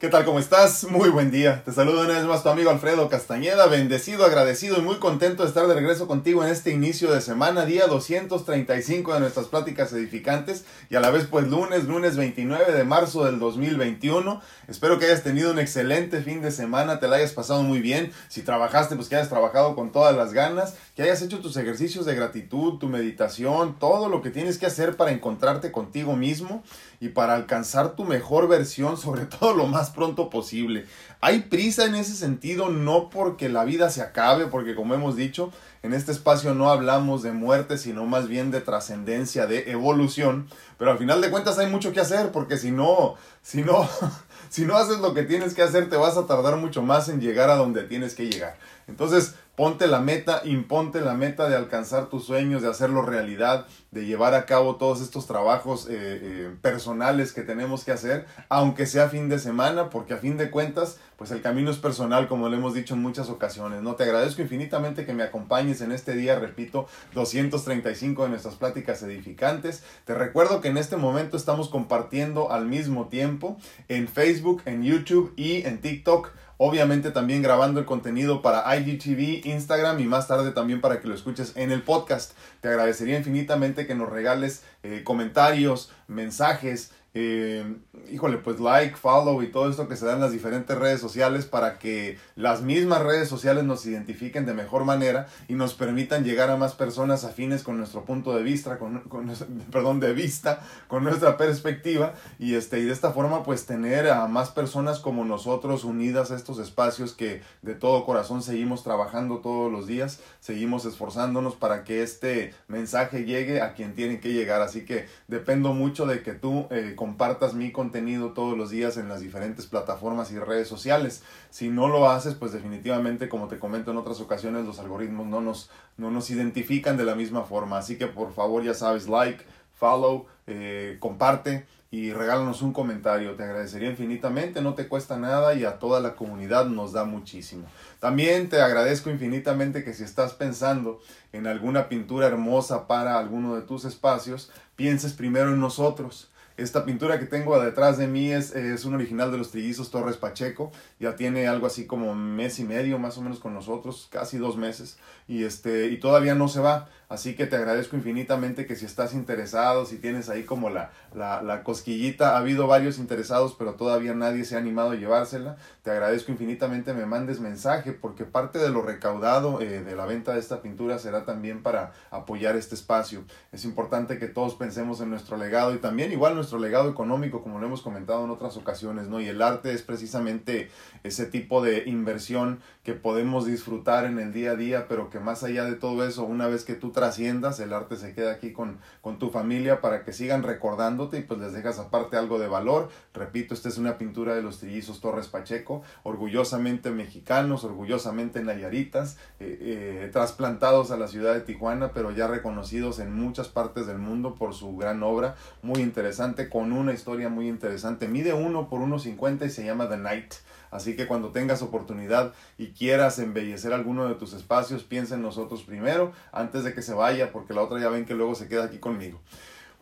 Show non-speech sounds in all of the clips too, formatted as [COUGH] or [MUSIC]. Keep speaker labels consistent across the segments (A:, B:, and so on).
A: ¿Qué tal? ¿Cómo estás? Muy buen día. Te saludo una vez más tu amigo Alfredo Castañeda, bendecido, agradecido y muy contento de estar de regreso contigo en este inicio de semana, día 235 de nuestras pláticas edificantes y a la vez pues lunes, lunes 29 de marzo del 2021. Espero que hayas tenido un excelente fin de semana, te la hayas pasado muy bien. Si trabajaste, pues que hayas trabajado con todas las ganas, que hayas hecho tus ejercicios de gratitud, tu meditación, todo lo que tienes que hacer para encontrarte contigo mismo y para alcanzar tu mejor versión, [LAUGHS] sobre todo lo más pronto posible. Hay prisa en ese sentido, no porque la vida se acabe, porque como hemos dicho, en este espacio no hablamos de muerte, sino más bien de trascendencia, de evolución. Pero al final de cuentas hay mucho que hacer, porque si no, si no, [LAUGHS] si no haces lo que tienes que hacer, te vas a tardar mucho más en llegar a donde tienes que llegar. Entonces, Ponte la meta, imponte la meta de alcanzar tus sueños, de hacerlo realidad, de llevar a cabo todos estos trabajos eh, eh, personales que tenemos que hacer, aunque sea fin de semana, porque a fin de cuentas, pues el camino es personal, como lo hemos dicho en muchas ocasiones. No te agradezco infinitamente que me acompañes en este día, repito, 235 de nuestras pláticas edificantes. Te recuerdo que en este momento estamos compartiendo al mismo tiempo en Facebook, en YouTube y en TikTok Obviamente también grabando el contenido para IGTV, Instagram y más tarde también para que lo escuches en el podcast. Te agradecería infinitamente que nos regales eh, comentarios, mensajes, eh, híjole, pues like, follow y todo esto que se da en las diferentes redes sociales para que las mismas redes sociales nos identifiquen de mejor manera y nos permitan llegar a más personas afines con nuestro punto de vista, con, [LAUGHS] perdón, de vista, con nuestra perspectiva y este y de esta forma pues tener a más personas como nosotros unidas a estos espacios que de todo corazón seguimos trabajando todos los días, seguimos esforzándonos para que este mensaje llegue a quien tiene que llegar, así que dependo mucho de que tú eh, compartas mi contenido todos los días en las diferentes plataformas y redes sociales. Si no lo haces, pues definitivamente, como te comento en otras ocasiones, los algoritmos no nos, no nos identifican de la misma forma. Así que por favor, ya sabes, like, follow, eh, comparte y regálanos un comentario. Te agradecería infinitamente, no te cuesta nada y a toda la comunidad nos da muchísimo. También te agradezco infinitamente que si estás pensando en alguna pintura hermosa para alguno de tus espacios, pienses primero en nosotros. Esta pintura que tengo detrás de mí es, es un original de los trillizos Torres Pacheco. Ya tiene algo así como mes y medio más o menos con nosotros, casi dos meses. Y, este, y todavía no se va. Así que te agradezco infinitamente que si estás interesado, si tienes ahí como la, la, la, cosquillita, ha habido varios interesados, pero todavía nadie se ha animado a llevársela. Te agradezco infinitamente me mandes mensaje, porque parte de lo recaudado eh, de la venta de esta pintura será también para apoyar este espacio. Es importante que todos pensemos en nuestro legado y también igual nuestro legado económico, como lo hemos comentado en otras ocasiones, ¿no? Y el arte es precisamente ese tipo de inversión que podemos disfrutar en el día a día, pero que más allá de todo eso, una vez que tú trasciendas, el arte se queda aquí con, con tu familia para que sigan recordándote y pues les dejas aparte algo de valor. Repito, esta es una pintura de los trillizos Torres Pacheco, orgullosamente mexicanos, orgullosamente nayaritas, eh, eh, trasplantados a la ciudad de Tijuana, pero ya reconocidos en muchas partes del mundo por su gran obra, muy interesante, con una historia muy interesante. Mide uno por 1.50 y se llama The Night. Así que cuando tengas oportunidad y quieras embellecer alguno de tus espacios, piensa en nosotros primero, antes de que se vaya, porque la otra ya ven que luego se queda aquí conmigo.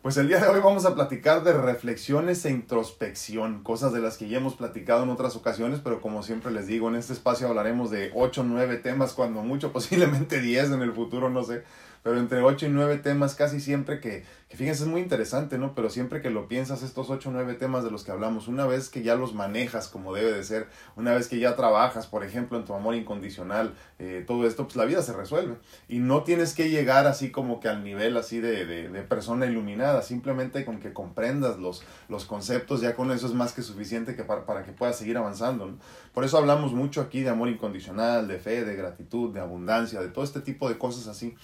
A: Pues el día de hoy vamos a platicar de reflexiones e introspección, cosas de las que ya hemos platicado en otras ocasiones, pero como siempre les digo, en este espacio hablaremos de 8 o 9 temas, cuando mucho, [LAUGHS] posiblemente 10 en el futuro, no sé, pero entre 8 y 9 temas casi siempre que, que fíjense es muy interesante, ¿no? Pero siempre que lo piensas, estos 8 o 9 temas de los que hablamos, una vez que ya los manejas como debe de ser, una vez que ya trabajas, por ejemplo, en tu amor incondicional, eh, todo esto, pues la vida se resuelve. Y no tienes que llegar así como que al nivel así de, de, persona iluminada, simplemente con que comprendas los, los conceptos, ya con eso es más que suficiente que para, para que puedas seguir avanzando, ¿no? Por eso hablamos mucho aquí de amor incondicional, de fe, de gratitud, de abundancia, de todo este tipo de cosas así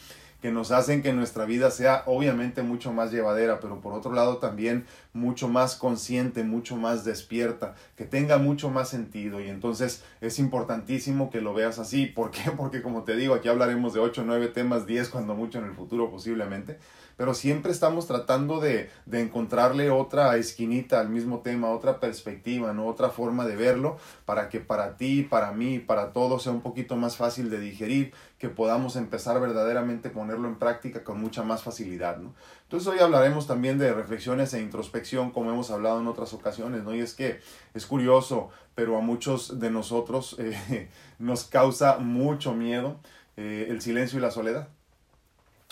A: que nos hacen que nuestra vida sea obviamente mucho más llevadera, pero por otro lado también mucho más consciente, mucho más despierta, que tenga mucho más sentido. Y entonces es importantísimo que lo veas así. ¿Por qué? [LAUGHS] Porque como te digo, aquí hablaremos de 8, 9 temas, 10 cuando mucho en el futuro posiblemente. Pero siempre estamos tratando de, de encontrarle otra esquinita al mismo tema, otra perspectiva, ¿no? otra forma de verlo, para que para ti, para mí, para todos sea un poquito más fácil de digerir, que podamos empezar verdaderamente a ponerlo en práctica con mucha más facilidad. ¿no? Entonces hoy hablaremos también de reflexiones e introspección, como hemos hablado en otras ocasiones, ¿no? y es que es curioso, pero a muchos de nosotros [LAUGHS] eh, nos causa mucho miedo eh, el silencio y la soledad.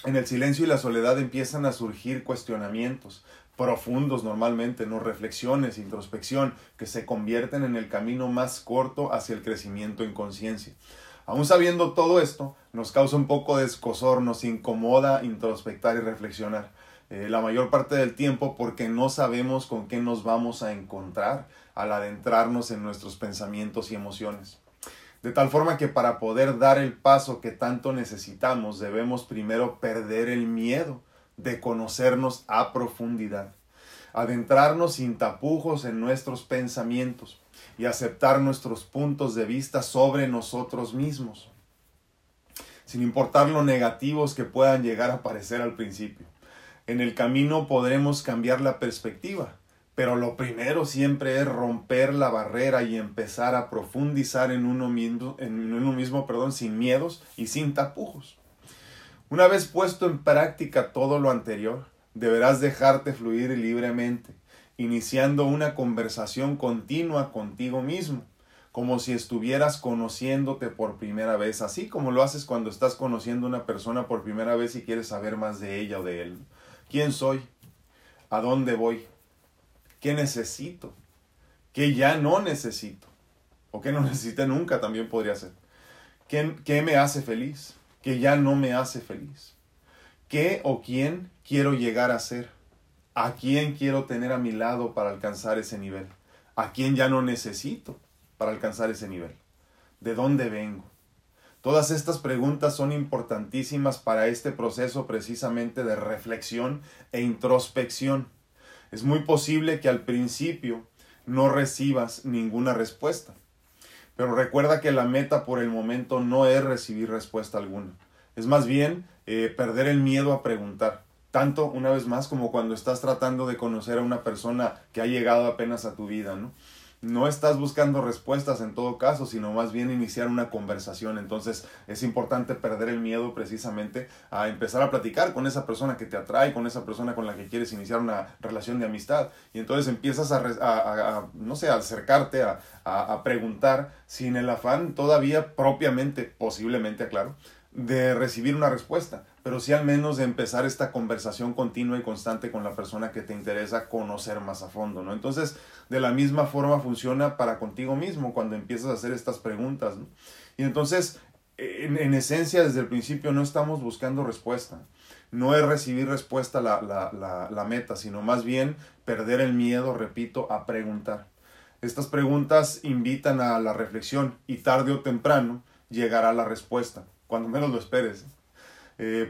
A: En el silencio y la soledad empiezan a surgir cuestionamientos profundos normalmente, no reflexiones, introspección, que se convierten en el camino más corto hacia el crecimiento en conciencia. Aún sabiendo todo esto, nos causa un poco de escosor, nos incomoda introspectar y reflexionar. Eh, la mayor parte del tiempo porque no sabemos con qué nos vamos a encontrar al adentrarnos en nuestros pensamientos y emociones. De tal forma que para poder dar el paso que tanto necesitamos debemos primero perder el miedo de conocernos a profundidad, adentrarnos sin tapujos en nuestros pensamientos y aceptar nuestros puntos de vista sobre nosotros mismos, sin importar lo negativos que puedan llegar a parecer al principio. En el camino podremos cambiar la perspectiva pero lo primero siempre es romper la barrera y empezar a profundizar en uno mismo, en mismo perdón, sin miedos y sin tapujos. Una vez puesto en práctica todo lo anterior, deberás dejarte fluir libremente, iniciando una conversación continua contigo mismo, como si estuvieras conociéndote por primera vez, así como lo haces cuando estás conociendo a una persona por primera vez y quieres saber más de ella o de él. ¿Quién soy? ¿A dónde voy? ¿Qué necesito? ¿Qué ya no necesito? O qué no [LAUGHS] necesité nunca también podría ser. ¿Qué, ¿Qué me hace feliz? ¿Qué ya no me hace feliz? ¿Qué o quién quiero llegar a ser? ¿A quién quiero tener a mi lado para alcanzar ese nivel? ¿A quién ya no necesito para alcanzar ese nivel? ¿De dónde vengo? Todas estas preguntas son importantísimas para este proceso precisamente de reflexión e introspección es muy posible que al principio no recibas ninguna respuesta. Pero recuerda que la meta por el momento no es recibir respuesta alguna. Es más bien eh, perder el miedo a preguntar. Tanto, una vez más, como cuando estás tratando de conocer a una persona que ha llegado apenas a tu vida, ¿no? No estás buscando respuestas en todo caso, sino más bien iniciar una conversación. Entonces es importante perder el miedo precisamente a empezar a platicar con esa persona que te atrae, con esa persona con la que quieres iniciar una relación de amistad. Y entonces empiezas a, no sé, a acercarte, a, a preguntar sin el afán todavía propiamente, posiblemente, aclaro, de recibir una respuesta, pero sí al menos de empezar esta conversación continua y constante con la persona que te interesa conocer más a fondo, ¿no? Entonces, de la misma forma funciona para contigo mismo cuando empiezas a hacer estas preguntas, ¿no? Y entonces, en, en esencia, desde el principio no estamos buscando respuesta. No es recibir respuesta la, la, la, la meta, sino más bien perder el miedo, repito, a preguntar. Estas preguntas invitan a la reflexión y tarde o temprano llegará la respuesta cuando menos lo esperes, eh,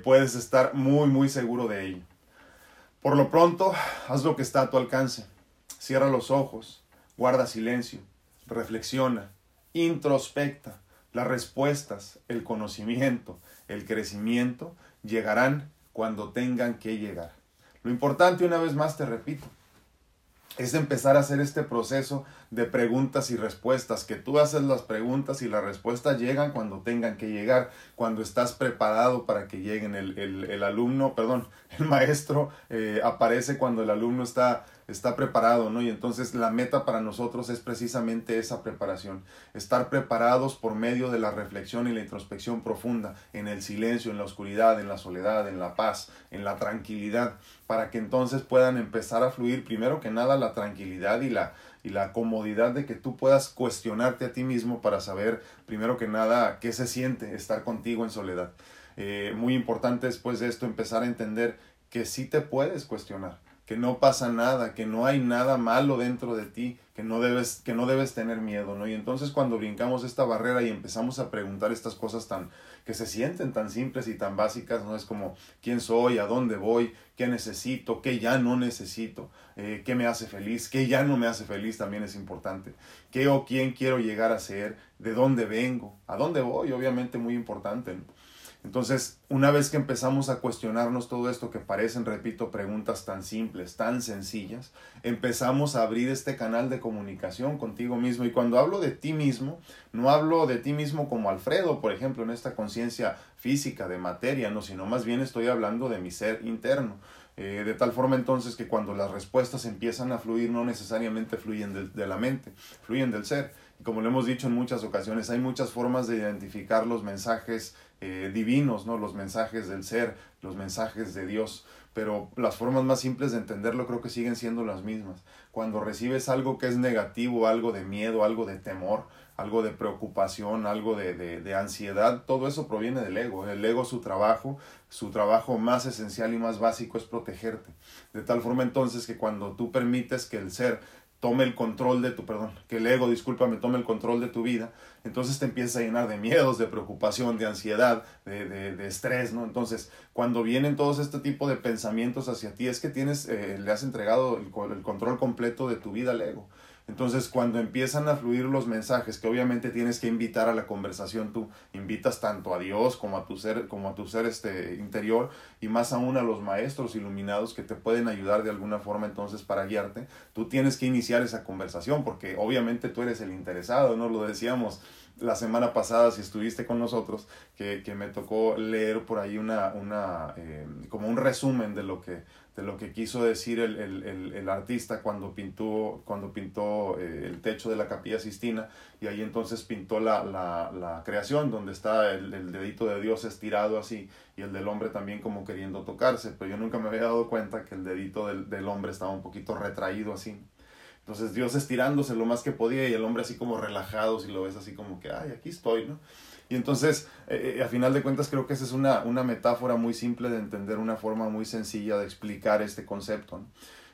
A: puedes estar muy, muy seguro de ello. Por lo pronto, haz lo que está a tu alcance. Cierra los ojos, guarda silencio, reflexiona, introspecta. Las respuestas, el conocimiento, el crecimiento llegarán cuando tengan que llegar. Lo importante, una vez más te repito, es empezar a hacer este proceso de preguntas y respuestas, que tú haces las preguntas y las respuestas llegan cuando tengan que llegar, cuando estás preparado para que lleguen. El, el, alumno, perdón, [LAUGHS] el maestro eh, aparece cuando el alumno está está preparado, ¿no? Y entonces la meta para nosotros es precisamente esa preparación, estar preparados por medio de la reflexión y la introspección profunda, en el silencio, en la oscuridad, en la soledad, en la paz, en la tranquilidad, para que entonces puedan empezar a fluir primero que nada la tranquilidad y la y la comodidad de que tú puedas cuestionarte a ti mismo para saber primero que nada qué se siente estar contigo en soledad. Eh, muy importante después de esto empezar a entender que sí te puedes cuestionar que no pasa nada, que no hay nada malo dentro de ti, que no debes, que no debes tener miedo, ¿no? Y entonces cuando brincamos esta barrera y empezamos a preguntar estas cosas tan, que se sienten tan simples y tan básicas, ¿no? Es como quién soy, a dónde voy, qué necesito, qué ya no necesito, eh, qué me hace feliz, qué ya no me hace feliz también es importante, qué o quién quiero llegar a ser, de dónde vengo, a dónde voy, obviamente muy importante. Entonces, una vez que empezamos a cuestionarnos todo esto que parecen, repito, preguntas tan simples, tan sencillas, empezamos a abrir este canal de comunicación contigo mismo. Y cuando hablo de ti mismo, no hablo de ti mismo como Alfredo, por ejemplo, en esta conciencia física de materia, no, sino más bien estoy hablando de mi ser interno. Eh, de tal forma entonces que cuando las respuestas empiezan a fluir, no necesariamente fluyen de, de la mente, fluyen del ser. Y como lo hemos dicho en muchas ocasiones, hay muchas formas de identificar los mensajes eh, divinos, ¿no? los mensajes del ser, los mensajes de Dios, pero las formas más simples de entenderlo creo que siguen siendo las mismas. Cuando recibes algo que es negativo, algo de miedo, algo de temor, algo de preocupación, algo de, de, de ansiedad, todo eso proviene del ego. El ego, su trabajo, su trabajo más esencial y más básico es protegerte. De tal forma entonces que cuando tú permites que el ser tome el control de tu, perdón, que el ego, discúlpame, tome el control de tu vida, entonces te empieza a llenar de miedos, de preocupación, de ansiedad, de, de, de estrés, ¿no? Entonces, cuando vienen todos este tipo de pensamientos hacia ti, es que tienes, eh, le has entregado el, el control completo de tu vida al ego. Entonces, cuando empiezan a fluir los mensajes, que obviamente tienes que invitar a la conversación, tú invitas tanto a Dios como a tu ser, como a tu ser este interior, y más aún a los maestros iluminados que te pueden ayudar de alguna forma entonces para guiarte, tú tienes que iniciar esa conversación, porque obviamente tú eres el interesado, ¿no? Lo decíamos la semana pasada, si estuviste con nosotros, que, que me tocó leer por ahí una, una eh, como un resumen de lo que de lo que quiso decir el, el, el, el artista cuando pintó, cuando pintó eh, el techo de la capilla Sistina y ahí entonces pintó la, la, la creación donde está el, dedito de Dios estirado así y el del hombre también como queriendo tocarse, pero yo nunca me había dado cuenta que el dedito del, del hombre estaba un poquito retraído así. Entonces Dios estirándose lo más que podía y el hombre así como relajado, si lo ves así como que, ay, aquí estoy, ¿no? Y entonces, eh, a final de cuentas, creo que esa es una, una metáfora muy simple de entender, una forma muy sencilla de explicar este concepto.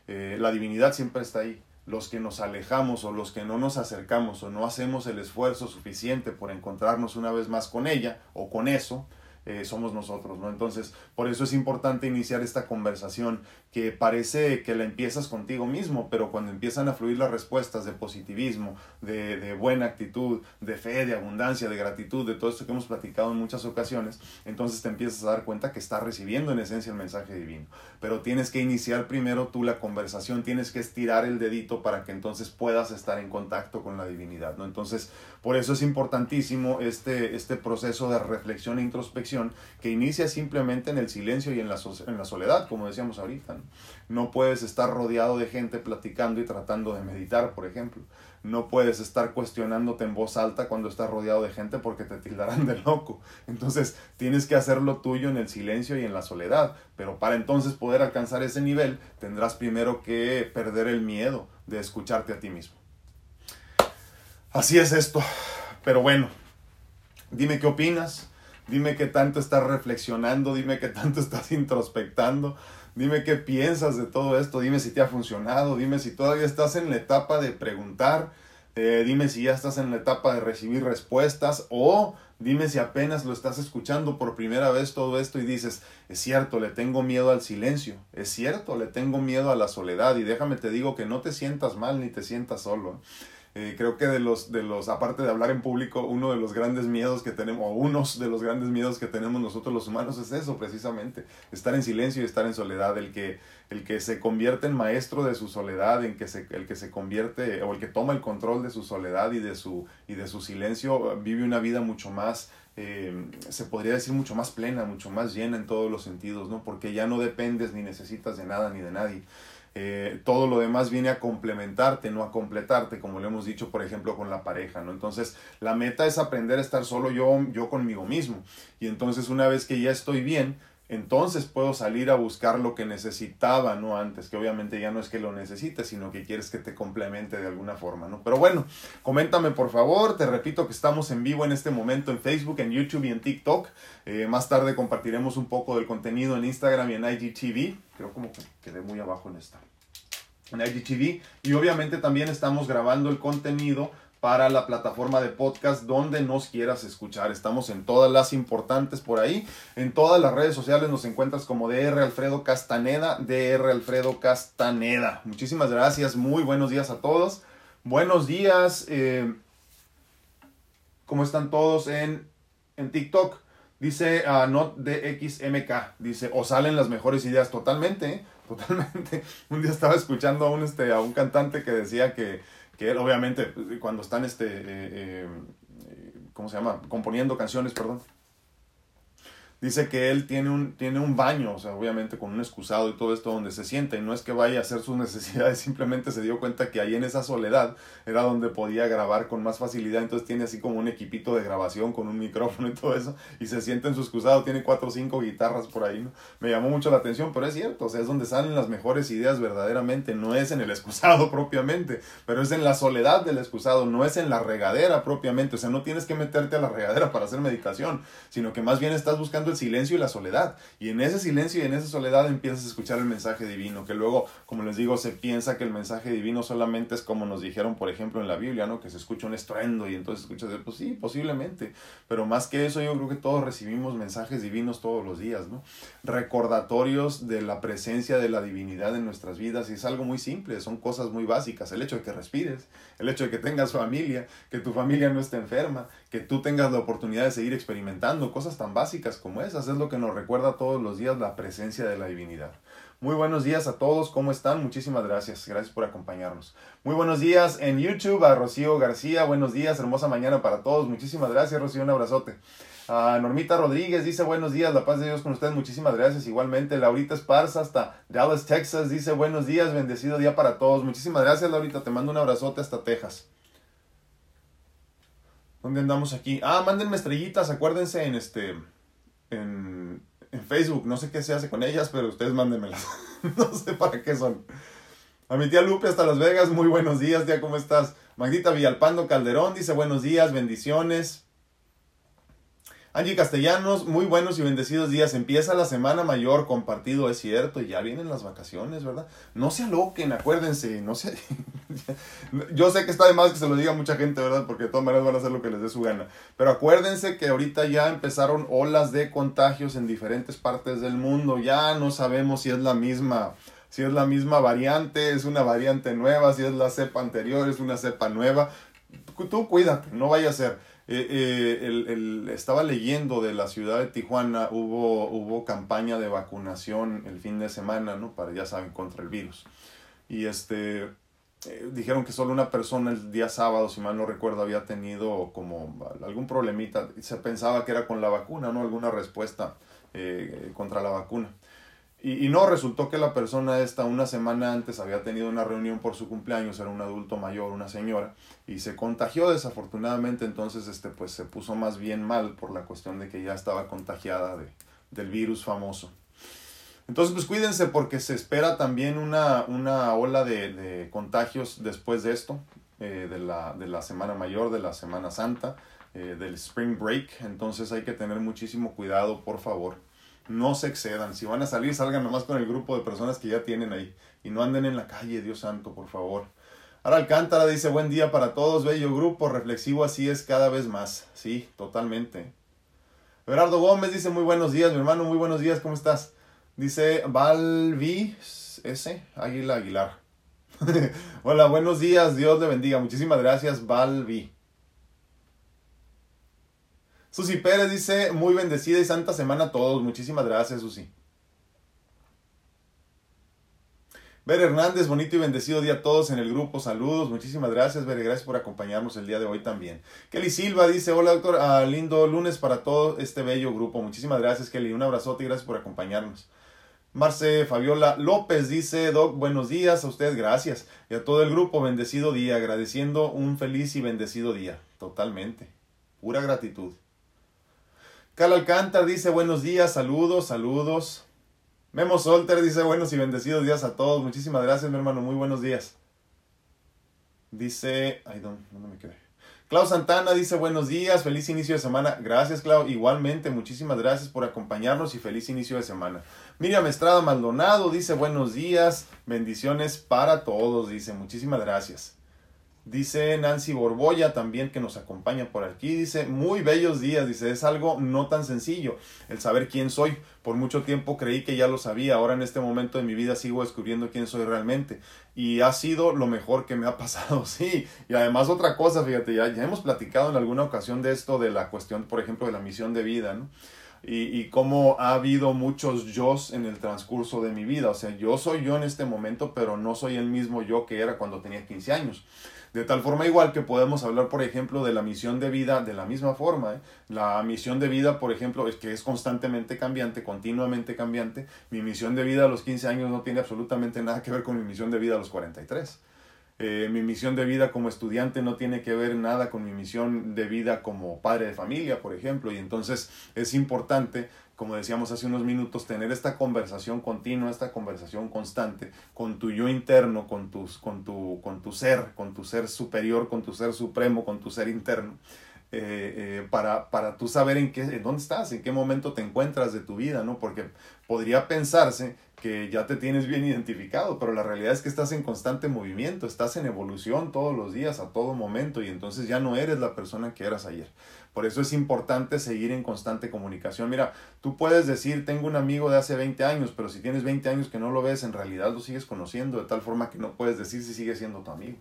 A: Eh, la divinidad siempre está ahí. Los que nos alejamos o los que no nos acercamos o no hacemos el esfuerzo suficiente por encontrarnos una vez más con ella o con eso, eh, somos nosotros, ¿no? Entonces, por eso es importante iniciar esta conversación que parece que la empiezas contigo mismo, pero cuando empiezan a fluir las respuestas de positivismo, de, de buena actitud, de fe, de abundancia, de gratitud, de todo esto que hemos platicado en muchas ocasiones, entonces te empiezas a dar cuenta que estás recibiendo en esencia el mensaje divino. Pero tienes que iniciar primero tú la conversación, tienes que estirar el dedito para que entonces puedas estar en contacto con la divinidad, ¿no? Entonces, por eso es importantísimo este, este proceso de reflexión e introspección que inicia simplemente en el silencio y en la, soledad, como decíamos ahorita. ¿no? no puedes estar rodeado de gente platicando y tratando de meditar, por ejemplo. No puedes estar cuestionándote en voz alta cuando estás rodeado de gente porque te tildarán de loco. Entonces tienes que hacer lo tuyo en el silencio y en la soledad. Pero para entonces poder alcanzar ese nivel tendrás primero que perder el miedo de escucharte a ti mismo. Así es esto. Pero bueno, dime qué opinas. Dime qué tanto estás reflexionando, dime qué tanto estás introspectando, dime qué piensas de todo esto, dime si te ha funcionado, dime si todavía estás en la etapa de preguntar, eh, dime si ya estás en la etapa de recibir respuestas o dime si apenas lo estás escuchando por primera vez todo esto y dices, es cierto, le tengo miedo al silencio, es cierto, le tengo miedo a la soledad y déjame te digo que no te sientas mal ni te sientas solo. Creo que de los, de los, aparte de hablar en público, uno de los grandes miedos que tenemos, o unos de los grandes miedos que tenemos nosotros los humanos es eso, precisamente, estar en silencio y estar en soledad, el que, el que se convierte en maestro de su soledad, en que se, el que se convierte, o el que toma el control de su soledad y de su, y de su silencio, vive una vida mucho más eh, se podría decir mucho más plena, mucho más llena en todos los sentidos, ¿no? Porque ya no dependes ni necesitas de nada ni de nadie. Eh, todo lo demás viene a complementarte, no a completarte, como lo hemos dicho, por ejemplo, con la pareja, ¿no? Entonces, la meta es aprender a estar solo yo, yo conmigo mismo. Y entonces, una vez que ya estoy bien, entonces puedo salir a buscar lo que necesitaba, ¿no? Antes, que obviamente ya no es que lo necesites, sino que quieres que te complemente de alguna forma, ¿no? Pero bueno, coméntame por favor, te repito que estamos en vivo en este momento en Facebook, en YouTube y en TikTok. Eh, más tarde compartiremos un poco del contenido en Instagram y en IGTV. Creo como que quedé muy abajo en esta. En IGTV. Y obviamente también estamos grabando el contenido para la plataforma de podcast donde nos quieras escuchar. Estamos en todas las importantes por ahí. En todas las redes sociales nos encuentras como DR Alfredo Castaneda, DR Alfredo Castaneda. Muchísimas gracias, muy buenos días a todos. Buenos días. Eh, ¿Cómo están todos en, en TikTok? Dice uh, Not DXMK, dice, o salen las mejores ideas. Totalmente, ¿eh? [LAUGHS] totalmente. Un día estaba escuchando a un, este, a un cantante que decía que, que él, obviamente, cuando están, este, eh, eh, ¿cómo se llama? Componiendo canciones, perdón dice que él tiene un, tiene un baño, o sea, obviamente con un excusado y todo esto donde se sienta, y no es que vaya a hacer sus [LAUGHS] necesidades, simplemente se dio cuenta que ahí en esa soledad era donde podía grabar con más facilidad, entonces tiene así como un equipito de grabación con un micrófono y todo eso, y se sienta en su excusado, tiene cuatro o cinco guitarras por ahí, ¿no? Me llamó mucho la atención, pero es cierto, o sea, es donde salen las mejores ideas verdaderamente, no es en el excusado [LAUGHS] propiamente, pero es en la soledad del excusado, no es en la regadera propiamente, o sea, no tienes que meterte a la regadera para hacer meditación, sino que más bien estás buscando el silencio y la soledad. Y en ese silencio y en esa soledad empiezas a escuchar el mensaje divino, que luego, como les digo, se piensa que el mensaje divino solamente es como nos dijeron, por ejemplo, en la Biblia, ¿no? Que se escucha un estruendo y entonces escuchas, pues sí, posiblemente. Pero más que eso, yo creo que todos recibimos mensajes divinos todos los días, ¿no? Recordatorios de la presencia de la divinidad en nuestras vidas y es algo muy simple, son cosas muy básicas. El hecho de que respires, el hecho de que tengas familia, que tu familia no esté enferma, que tú tengas la oportunidad de seguir experimentando cosas tan básicas como esas, es lo que nos recuerda todos los días la presencia de la divinidad. Muy buenos días a todos, ¿cómo están? Muchísimas gracias, gracias por acompañarnos. Muy buenos días en YouTube a Rocío García, buenos días, hermosa mañana para todos, muchísimas gracias Rocío, un abrazote. A Normita Rodríguez dice buenos días, la paz de Dios con ustedes, muchísimas gracias. Igualmente, Laurita Esparza hasta Dallas, Texas, dice buenos días, bendecido día para todos. Muchísimas gracias, Laurita, te mando un abrazote hasta Texas. ¿Dónde andamos aquí? Ah, mándenme estrellitas, acuérdense en este. En, en Facebook. No sé qué se hace con ellas, pero ustedes mándenmelas. [LAUGHS] no sé para qué son. A mi tía Lupe hasta Las Vegas, muy buenos días, tía, ¿cómo estás? Magdita Villalpando Calderón dice buenos días, bendiciones. Angie Castellanos, muy buenos y bendecidos días. Empieza la semana mayor compartido, es cierto, y ya vienen las vacaciones, ¿verdad? No se aloquen, acuérdense, no se... [LAUGHS] Yo sé que está de más que se lo diga mucha gente, ¿verdad? Porque de todas maneras van a hacer lo que les dé su gana. Pero acuérdense que ahorita ya empezaron olas de contagios en diferentes partes del mundo. Ya no sabemos si es la misma si es la misma variante, es una variante nueva, si es la cepa anterior, es una cepa nueva. Tú cuídate, no vaya a ser. Eh, eh, el, el, estaba leyendo de la ciudad de Tijuana, hubo, hubo campaña de vacunación el fin de semana, ¿no? Para, ya saben, contra el virus. Y este, eh, dijeron que solo una persona el día sábado, si mal no recuerdo, había tenido como algún problemita. Se pensaba que era con la vacuna, ¿no? Alguna respuesta contra la vacuna. Y, no, resultó que la persona esta una semana antes había tenido una reunión por su cumpleaños, era un adulto mayor, una señora, y se contagió desafortunadamente, entonces este pues se puso más bien mal por la cuestión de que ya estaba contagiada de, del virus famoso. Entonces pues cuídense porque se espera también una, una ola de, de contagios después de esto, eh, de, la, de la Semana Mayor, de la Semana Santa, eh, del Spring Break, entonces hay que tener muchísimo cuidado, por favor no se excedan. Si van a salir, salgan nomás con el grupo de personas que ya tienen ahí. Y no anden en la calle, Dios santo, por favor. Ahora Alcántara dice, buen día para todos, bello grupo, reflexivo así es cada vez más. Sí, totalmente. Gerardo Gómez dice, muy buenos días, mi hermano, muy buenos días, ¿cómo estás? Dice Valvi S. Águila Aguilar. [LAUGHS] Hola, buenos días, Dios le bendiga. Muchísimas gracias, Valvi. Susi Pérez dice, muy bendecida y santa semana a todos. Muchísimas gracias, Susi. Ver Hernández, bonito y bendecido día a todos en el grupo. Saludos, muchísimas gracias, Ver, gracias por acompañarnos el día de hoy también. Kelly Silva dice, hola doctor, ah, lindo lunes para todo este bello grupo. Muchísimas gracias, Kelly. Un abrazote y gracias por acompañarnos. Marce Fabiola López dice, Doc, buenos días a usted, gracias. Y a todo el grupo, bendecido día, agradeciendo un feliz y bendecido día. Totalmente. Pura gratitud. Cal Alcántar dice buenos días, saludos, saludos. Memo Solter dice buenos y bendecidos días a todos. Muchísimas gracias, mi hermano. Muy buenos días. Dice. Ay, ¿dónde, me quedé? Clau Santana dice buenos días, feliz inicio de semana. Gracias, Clau. Igualmente, muchísimas gracias por acompañarnos y feliz inicio de semana. Miriam Estrada Maldonado dice buenos días, bendiciones para todos. Dice muchísimas gracias. Dice Nancy Borboya también que nos acompaña por aquí. Dice, muy bellos días. Dice, es algo no tan sencillo el saber quién soy. Por mucho tiempo creí que ya lo sabía. Ahora en este momento de mi vida sigo descubriendo quién soy realmente. Y ha sido lo mejor que me ha [LAUGHS] pasado, sí. Y además otra cosa, fíjate, ya, ya hemos platicado en alguna ocasión de esto, de la cuestión, por ejemplo, de la misión de vida, ¿no? y, y cómo ha habido muchos yo en el transcurso de mi vida. O sea, yo soy yo en este momento, pero no soy el mismo yo que era cuando tenía 15 años. De tal forma igual que podemos hablar, por ejemplo, de la misión de vida de la misma forma. ¿eh? La misión de vida, por ejemplo, es que es constantemente cambiante, continuamente cambiante. Mi misión de vida a los 15 años no tiene absolutamente nada que ver con mi misión de vida a los 43. Eh, mi misión de vida como estudiante no tiene que ver nada con mi misión de vida como padre de familia, por ejemplo. Y entonces es importante como decíamos hace unos minutos, tener esta conversación continua, esta conversación constante con tu yo interno, con, tus, con, tu, con tu ser, con tu ser superior, con tu ser supremo, con tu ser interno, eh, eh, para, para tú saber en, qué, en dónde estás, en qué momento te encuentras de tu vida, ¿no? Porque podría pensarse que ya te tienes bien identificado, pero la realidad es que estás en constante movimiento, estás en evolución todos los días, a todo momento, y entonces ya no eres la persona que eras ayer. Por eso es importante seguir en constante comunicación. Mira, tú puedes decir, tengo un amigo de hace 20 años, pero si tienes 20 años que no lo ves, en realidad lo sigues conociendo, de tal forma que no puedes decir si sigue siendo tu amigo.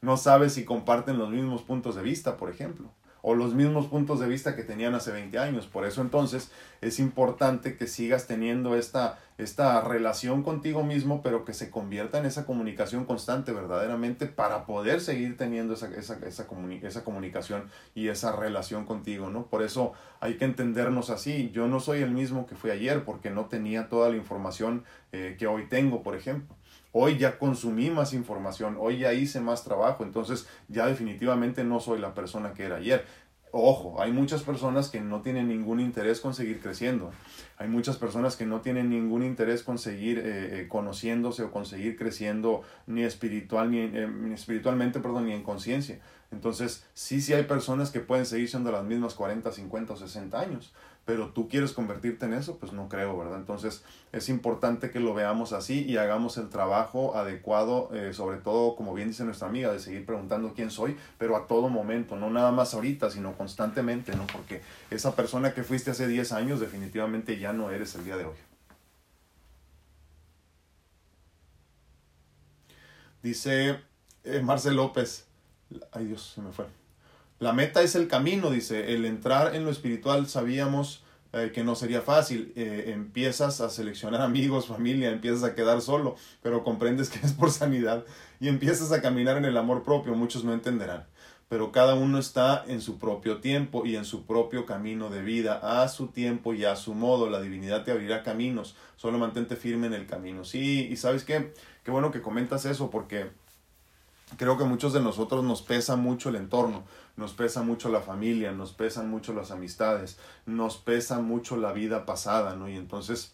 A: No sabes si comparten los mismos puntos de vista, por ejemplo o los mismos puntos de vista que tenían hace 20 años. Por eso entonces es importante que sigas teniendo esta, esta relación contigo mismo, pero que se convierta en esa comunicación constante verdaderamente para poder seguir teniendo esa, esa, esa, esa comunicación y esa relación contigo, ¿no? Por eso hay que entendernos así. Yo no soy el mismo que fui ayer porque no tenía toda la información eh, que hoy tengo, por ejemplo. Hoy ya consumí más información, hoy ya hice más trabajo, entonces ya definitivamente no soy la persona que era ayer. Ojo, hay muchas personas que no tienen ningún interés con seguir creciendo. Hay muchas personas que no tienen ningún interés con seguir eh, eh, conociéndose o conseguir creciendo ni espiritual ni, eh, espiritualmente, perdón, ni en conciencia. Entonces, sí, sí hay personas que pueden seguir siendo las mismas 40, 50 o 60 años pero tú quieres convertirte en eso, pues no creo, ¿verdad? Entonces es importante que lo veamos así y hagamos el trabajo adecuado, eh, sobre todo, como bien dice nuestra amiga, de seguir preguntando quién soy, pero a todo momento, no nada más ahorita, sino constantemente, ¿no? Porque esa persona que fuiste hace 10 años definitivamente ya no eres el día de hoy. Dice eh, Marcel López, ay Dios, se me fue. La meta es el camino, dice. El entrar en lo espiritual sabíamos eh, que no sería fácil. Eh, empiezas a seleccionar [LAUGHS] amigos, familia, empiezas a quedar solo, pero comprendes que es por sanidad y empiezas a caminar en el amor propio. Muchos no entenderán. Pero cada uno está en su propio tiempo y en su propio camino de vida, a su tiempo y a su modo. La divinidad te abrirá caminos, solo mantente firme en el camino. Sí, y sabes qué, qué bueno que comentas eso, porque creo que muchos de nosotros nos pesa mucho el entorno, nos pesa mucho la familia, nos pesan mucho las amistades, nos pesa mucho la vida pasada, ¿no? Y entonces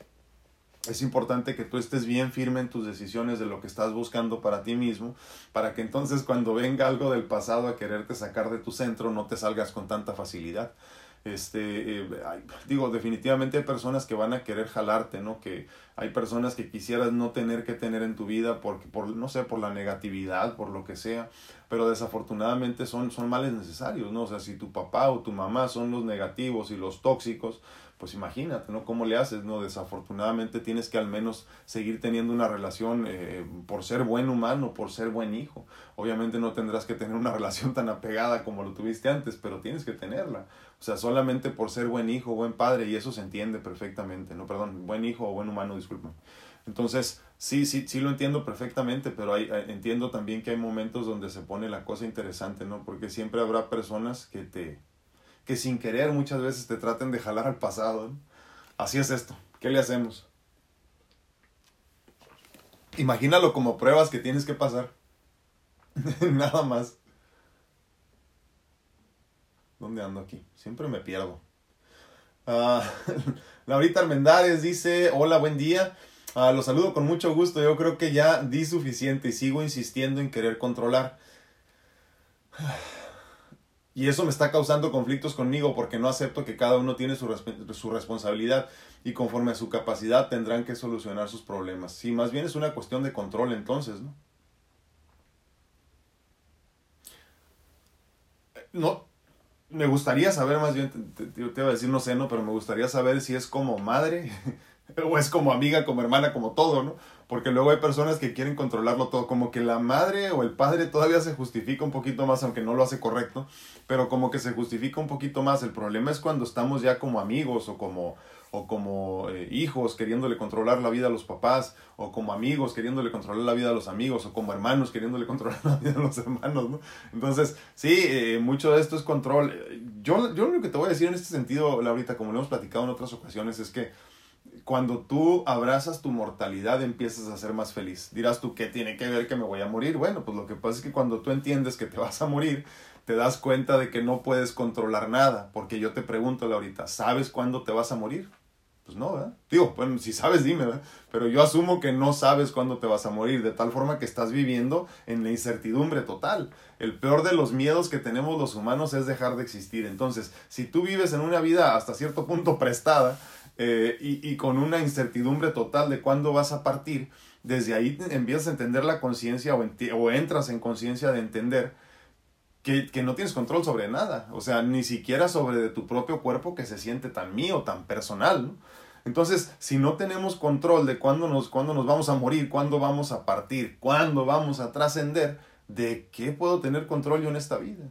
A: es importante que tú estés bien firme en tus decisiones de lo que estás buscando para ti mismo, para que entonces cuando venga algo del pasado a quererte sacar de tu centro no te salgas con tanta facilidad. Este, eh, digo, definitivamente hay personas que van a querer jalarte, ¿no? Que hay personas que quisieras no tener que tener en tu vida porque, por, no sé, por la negatividad, por lo que sea, pero desafortunadamente son, son males necesarios, ¿no? O sea, si tu papá o tu mamá son los negativos y los tóxicos, pues imagínate, ¿no? ¿Cómo le haces, no? Desafortunadamente tienes que al menos seguir teniendo una relación eh, por ser buen humano, por ser buen hijo. Obviamente no tendrás que tener una [LAUGHS] relación tan apegada como lo tuviste antes, pero tienes que tenerla. O sea, solamente por ser buen hijo, buen padre, y eso se entiende perfectamente, ¿no? Perdón, buen hijo o buen humano, disculpa. Entonces, sí, sí, sí lo entiendo perfectamente, pero hay, eh, entiendo también que hay momentos donde se pone la cosa interesante, ¿no? Porque siempre habrá personas que te, que sin querer muchas veces te traten de jalar al pasado. Así es esto. ¿Qué le hacemos? Imagínalo como pruebas que tienes que pasar. [LAUGHS] Nada más. ¿Dónde ando aquí? Siempre me pierdo. Uh, [LAUGHS] Laurita Armendares dice, hola, buen día. Uh, los saludo con mucho gusto. Yo creo que ya di suficiente y sigo insistiendo en querer controlar. Y eso me está causando conflictos conmigo porque no acepto que cada uno tiene su, su, responsabilidad y conforme a su capacidad tendrán que solucionar sus problemas. Sí, más bien es una cuestión de control entonces, ¿no? No, me gustaría saber más bien, te, te, iba a decir no sé, no, pero me gustaría saber si es como madre [LAUGHS] O es como amiga, como hermana, como todo, ¿no? Porque luego hay personas que quieren controlarlo todo, como que la madre o el padre todavía se justifica un poquito más, aunque no lo hace correcto, pero como que se justifica un poquito más. El problema es cuando estamos ya como amigos o como, o como eh, hijos queriéndole controlar la vida a los papás, o como amigos queriéndole controlar la vida a los amigos, o como hermanos queriéndole [LAUGHS] controlar la vida a los hermanos, ¿no? Entonces, sí, eh, mucho de esto es control. Yo, yo lo que te voy a decir en este sentido, Laurita, como lo hemos platicado en otras ocasiones, es que cuando tú abrazas tu mortalidad empiezas a ser más feliz. Dirás tú, ¿qué tiene que ver que me voy a morir? Bueno, pues lo que pasa es que cuando tú entiendes que te vas a morir, te das cuenta de que no puedes controlar nada. Porque yo te pregunto, ahorita, ¿sabes cuándo te vas a morir? Pues no, ¿verdad? Digo, bueno, si sabes, dime, ¿verdad? Pero yo asumo que no sabes cuándo te vas a morir, de tal forma que estás viviendo en la incertidumbre total. El peor de los miedos que tenemos los humanos es dejar de existir. Entonces, si tú vives en una vida hasta cierto punto [LAUGHS] prestada, eh, y, con una incertidumbre total de cuándo vas a partir, desde ahí empiezas a entender la conciencia o, o, entras en conciencia de entender que, que, no tienes control sobre nada, o sea, ni siquiera sobre de tu propio cuerpo que se siente tan mío, tan personal. Entonces, si no tenemos control de cuándo nos, cuándo nos vamos a morir, cuándo vamos a partir, cuándo vamos a trascender, ¿de qué puedo tener control yo en esta vida?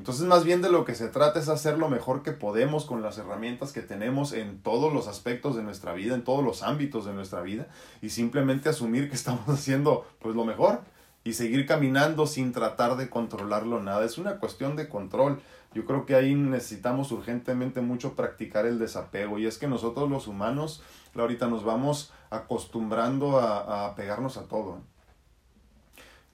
A: Entonces, más bien de lo que se trata es hacer lo mejor que podemos con las herramientas que tenemos en todos los aspectos de nuestra vida, en todos los ámbitos de nuestra vida, y simplemente asumir que estamos [LAUGHS] haciendo pues lo mejor y seguir caminando sin tratar de controlarlo nada. Es una cuestión de control. Yo creo que ahí necesitamos urgentemente mucho practicar el desapego. Y es que nosotros los humanos, ahorita nos vamos acostumbrando a, a pegarnos a todo.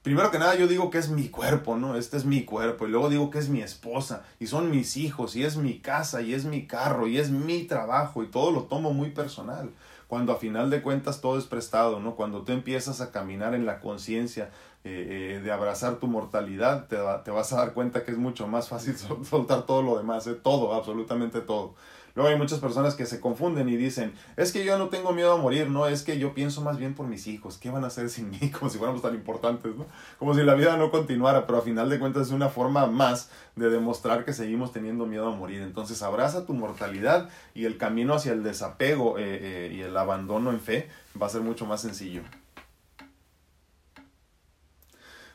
A: Primero que nada yo digo que es mi cuerpo, ¿no? Este es mi cuerpo. Y luego digo que es mi esposa. Y son mis hijos. Y es mi casa. Y es mi carro. Y es mi trabajo. Y todo lo tomo muy personal. Cuando a final de cuentas todo es prestado, ¿no? Cuando tú empiezas a caminar en la conciencia eh, eh, de abrazar tu mortalidad, te, te, vas a dar cuenta que es mucho más fácil [LAUGHS] soltar todo lo demás, ¿eh? todo, absolutamente todo. Luego hay muchas personas que se confunden y dicen, es que yo no tengo miedo a morir, no, es que yo pienso más bien por mis hijos, ¿qué van a hacer sin mí? [LAUGHS] Como si fuéramos tan importantes, ¿no? Como si la vida no continuara, pero a final de cuentas es una forma más de demostrar que seguimos teniendo miedo a morir. Entonces abraza tu mortalidad y el camino hacia el desapego eh, eh, y el abandono en fe va a ser mucho más sencillo.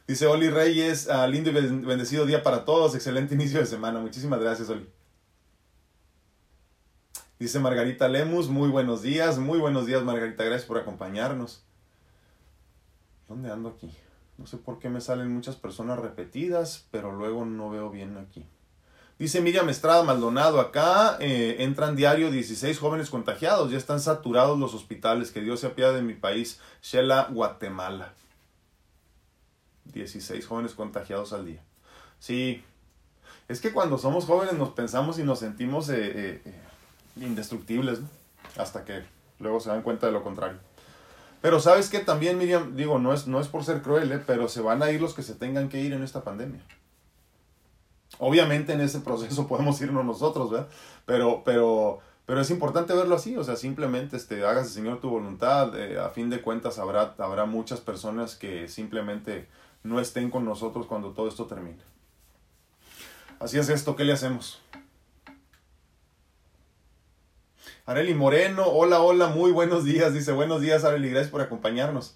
A: Dice Oli Reyes, ah, lindo y bendecido día para todos, excelente inicio de semana. Muchísimas gracias, Oli. Dice Margarita Lemus, muy buenos días, muy buenos días Margarita, gracias por acompañarnos. ¿Dónde ando aquí? No sé por qué me salen muchas personas repetidas, pero luego no veo bien aquí. Dice Miriam Estrada Maldonado, acá eh, entran diario 16 jóvenes contagiados, ya están saturados los hospitales, que Dios se apiade de mi país, Shela, Guatemala. 16 jóvenes contagiados al día. Sí, es que cuando somos jóvenes nos pensamos y nos sentimos eh, eh, indestructibles, hasta que luego se dan cuenta de lo contrario. Pero sabes que también, Miriam, digo, no es, no es por ser cruel, ¿eh? pero se van a ir los que se tengan que ir en esta pandemia. Obviamente en ese proceso [LAUGHS] podemos irnos nosotros. Pero, pero, pero es importante verlo así, o sea, simplemente este, hagas, Señor, tu voluntad. Eh, a fin de cuentas habrá, habrá muchas personas que simplemente no estén con nosotros cuando todo esto termine. Así es esto, ¿qué le hacemos? Areli Moreno, hola, hola, muy buenos días. Dice, buenos días, Areli, gracias por acompañarnos.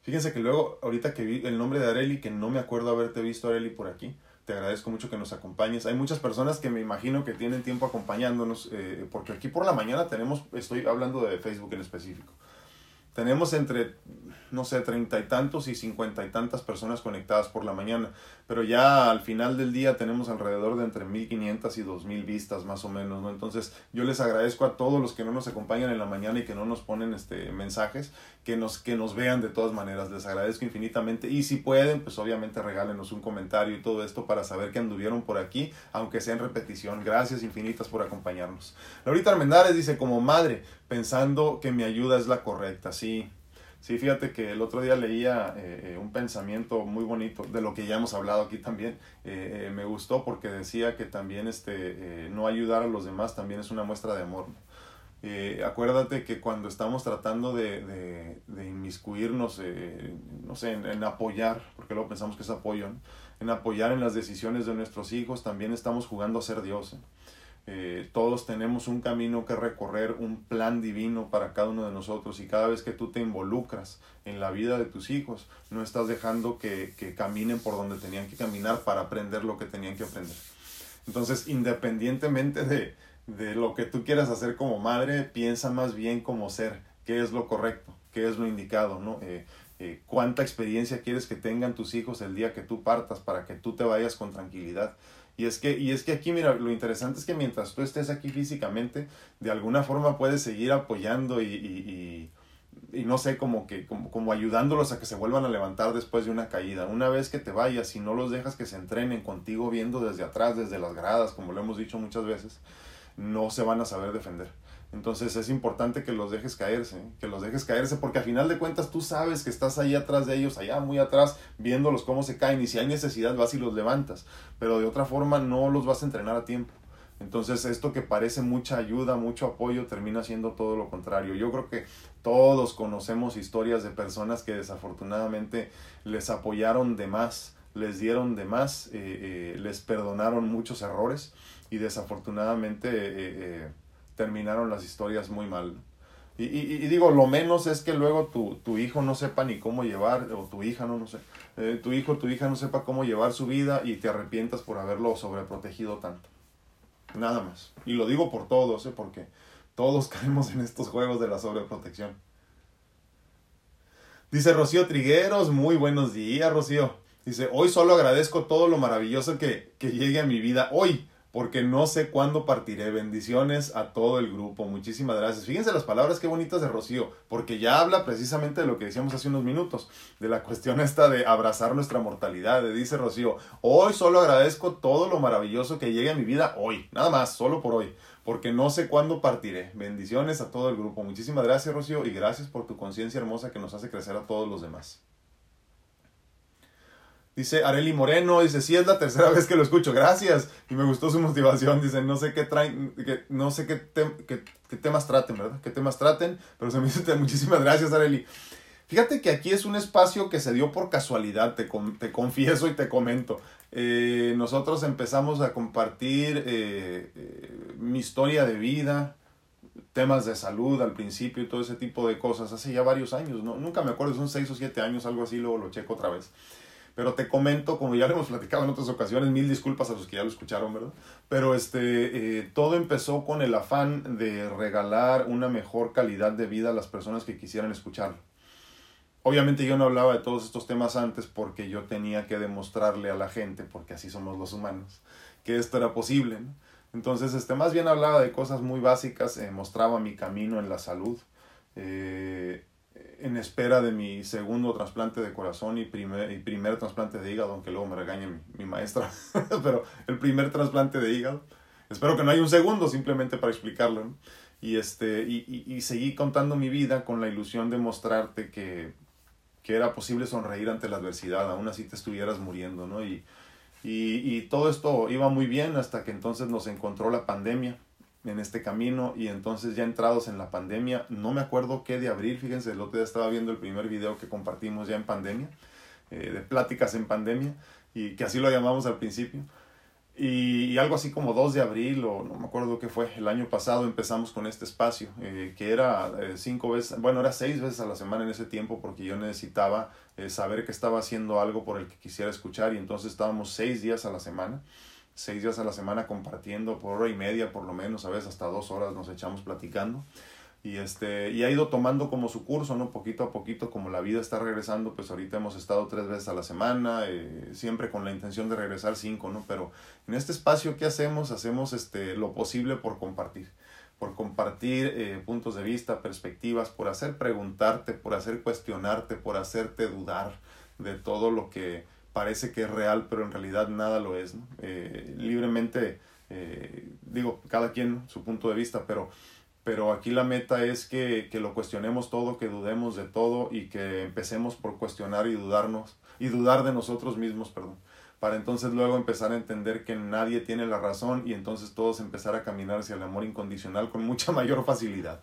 A: Fíjense que luego, ahorita que vi el nombre de Areli, que no me acuerdo haberte visto, Areli, por aquí. Te agradezco mucho que nos acompañes. Hay muchas personas que me imagino que tienen tiempo acompañándonos, eh, porque aquí por la mañana tenemos, estoy hablando de Facebook en específico. Tenemos entre, no sé, treinta y tantos y cincuenta y tantas personas conectadas por la mañana, pero ya al final del día tenemos alrededor de entre 1500 y 2000 vistas más o menos, ¿no? Entonces yo les agradezco a todos los que no nos acompañan en la mañana y que no nos ponen este mensajes, que nos, que nos vean de todas maneras, les agradezco infinitamente y si pueden, pues obviamente regálenos un comentario y todo esto para saber que anduvieron por aquí, aunque sea en repetición. Gracias infinitas por acompañarnos. Laurita Armendares dice, como madre, pensando que mi ayuda es la correcta. Sí, sí, fíjate que el otro día leía eh, eh, un pensamiento muy bonito de lo que ya hemos hablado aquí también. Eh, me gustó porque decía que también este, no ayudar a los demás también es una muestra de amor. acuérdate que cuando estamos tratando de, de, inmiscuirnos, no sé, en, apoyar, porque luego pensamos que es apoyo, en apoyar en las decisiones de nuestros hijos, también estamos jugando a ser Dios. Eh, todos tenemos un camino que recorrer, un plan divino para cada uno de nosotros y cada vez que tú te involucras en la vida de tus hijos, no estás dejando que, que caminen por donde tenían que caminar para aprender lo que tenían que aprender. Entonces, independientemente de, de lo que tú quieras hacer como madre, piensa más bien como ser, qué es lo correcto, qué es lo indicado, ¿no? Eh, eh, cuánta experiencia quieres que tengan tus hijos el día que tú partas para que tú te vayas con tranquilidad. Y es que, y es que aquí, mira, lo interesante es que mientras tú estés aquí físicamente, de alguna forma puedes seguir apoyando y, y, y, no sé, como que, como, como ayudándolos a que se vuelvan a levantar después de una caída. Una vez que te vayas y no los dejas que se entrenen contigo viendo desde atrás, desde las gradas, como lo hemos dicho muchas veces, no se van a saber defender. Entonces es importante que los dejes caerse, que los dejes caerse, porque a final de cuentas tú sabes que estás ahí atrás de ellos, allá muy atrás, viéndolos cómo se caen y si hay necesidad vas y los levantas, pero de otra forma no los vas a entrenar a tiempo. Entonces esto que parece mucha ayuda, mucho apoyo, termina siendo todo lo contrario. Yo creo que todos conocemos historias de personas que desafortunadamente les apoyaron de más, les dieron de más, eh, eh, les perdonaron muchos errores y desafortunadamente... Terminaron las historias muy mal. Y, y, digo, lo menos es que luego tu, tu, hijo no sepa ni cómo llevar, o tu hija, no, no sé, eh, tu hijo tu hija no sepa cómo llevar su vida y te arrepientas por haberlo sobreprotegido tanto. Nada más. Y lo digo por todos, ¿eh? porque todos [LAUGHS] caemos en estos juegos de la sobreprotección. Dice Rocío Trigueros, muy buenos días, Rocío. Dice, hoy solo agradezco todo lo maravilloso que, que llegue a mi vida hoy porque no sé cuándo partiré. Bendiciones a todo el grupo. Muchísimas gracias. Fíjense las palabras qué bonitas de Rocío, porque ya habla precisamente de lo que decíamos hace unos minutos, de la cuestión esta de abrazar nuestra mortalidad. dice Rocío, hoy solo agradezco todo lo maravilloso que llegue a mi vida hoy, nada más, solo por hoy, porque no sé cuándo partiré. Bendiciones a todo el grupo. Muchísimas gracias Rocío y gracias por tu conciencia hermosa que nos hace crecer a todos los demás. Dice Areli Moreno, dice, sí es la tercera vez que lo escucho, gracias. Y me gustó su motivación, dice, no sé qué traen, que, no sé qué, qué, temas traten, ¿verdad? Qué temas traten, pero se me dice, [LAUGHS] muchísimas gracias Areli. Fíjate que aquí es un espacio que se dio por casualidad, te, te confieso y te comento. Eh, nosotros empezamos a compartir eh, eh, mi historia de vida, temas de salud al principio y todo ese tipo de cosas, hace ya varios años, ¿no? nunca me acuerdo, son seis o siete años, algo así, luego lo checo otra vez. Pero te comento, como ya lo hemos platicado en otras ocasiones, mil disculpas a los que ya lo escucharon, ¿verdad? Pero este, eh, todo empezó con el afán de regalar una mejor calidad de vida a las personas que quisieran escucharlo. Obviamente yo no hablaba de todos estos temas antes porque yo tenía que demostrarle a la gente, porque así somos los humanos, que esto era posible. Entonces, este, más bien hablaba de cosas muy básicas, eh, mostraba mi camino en la salud. Eh, en espera de mi segundo trasplante de corazón y primer, y primer trasplante de hígado, aunque luego me regañe mi, maestra, [LAUGHS] pero el primer trasplante de hígado. Espero que no haya un segundo, simplemente para explicarlo. Y, este, y, y, seguí contando mi vida con la ilusión de mostrarte que, que era posible sonreír ante la adversidad, aún así te estuvieras muriendo, ¿no? Y, y, y todo esto iba muy bien hasta que entonces nos encontró la pandemia en este camino y entonces ya entrados en la pandemia, no me acuerdo qué de abril, fíjense, el otro día estaba viendo el primer video que compartimos ya en pandemia, eh, de pláticas en pandemia, y que así lo llamamos al principio. Y, algo así como 2 de abril, o no me acuerdo qué fue, el año pasado empezamos con este espacio, eh, que era eh, cinco veces, bueno, era seis veces a la semana en ese tiempo, porque yo necesitaba saber que estaba haciendo algo por el que quisiera escuchar, y entonces estábamos seis días a la semana seis días a la semana compartiendo por hora y media por lo menos, a veces hasta dos horas nos echamos platicando. Y, este, y ha ido tomando como su curso, ¿no? Poquito a poquito, como la vida está regresando, pues ahorita hemos estado tres veces a la semana, eh, siempre con la intención de regresar cinco, ¿no? Pero en este espacio, ¿qué hacemos? Hacemos este, lo posible por compartir, por compartir eh, puntos de vista, perspectivas, por hacer preguntarte, por hacer cuestionarte, por hacerte dudar de todo lo que parece que es real, pero en realidad nada lo es. Eh, libremente, eh, digo, cada quien su punto de vista, pero, pero aquí la meta es que, que, lo cuestionemos todo, que dudemos de todo y que empecemos por cuestionar y dudarnos, y dudar de nosotros mismos, perdón, para entonces luego empezar a entender que nadie tiene la razón y entonces todos empezar a caminar hacia el amor incondicional con mucha [LAUGHS] mayor facilidad.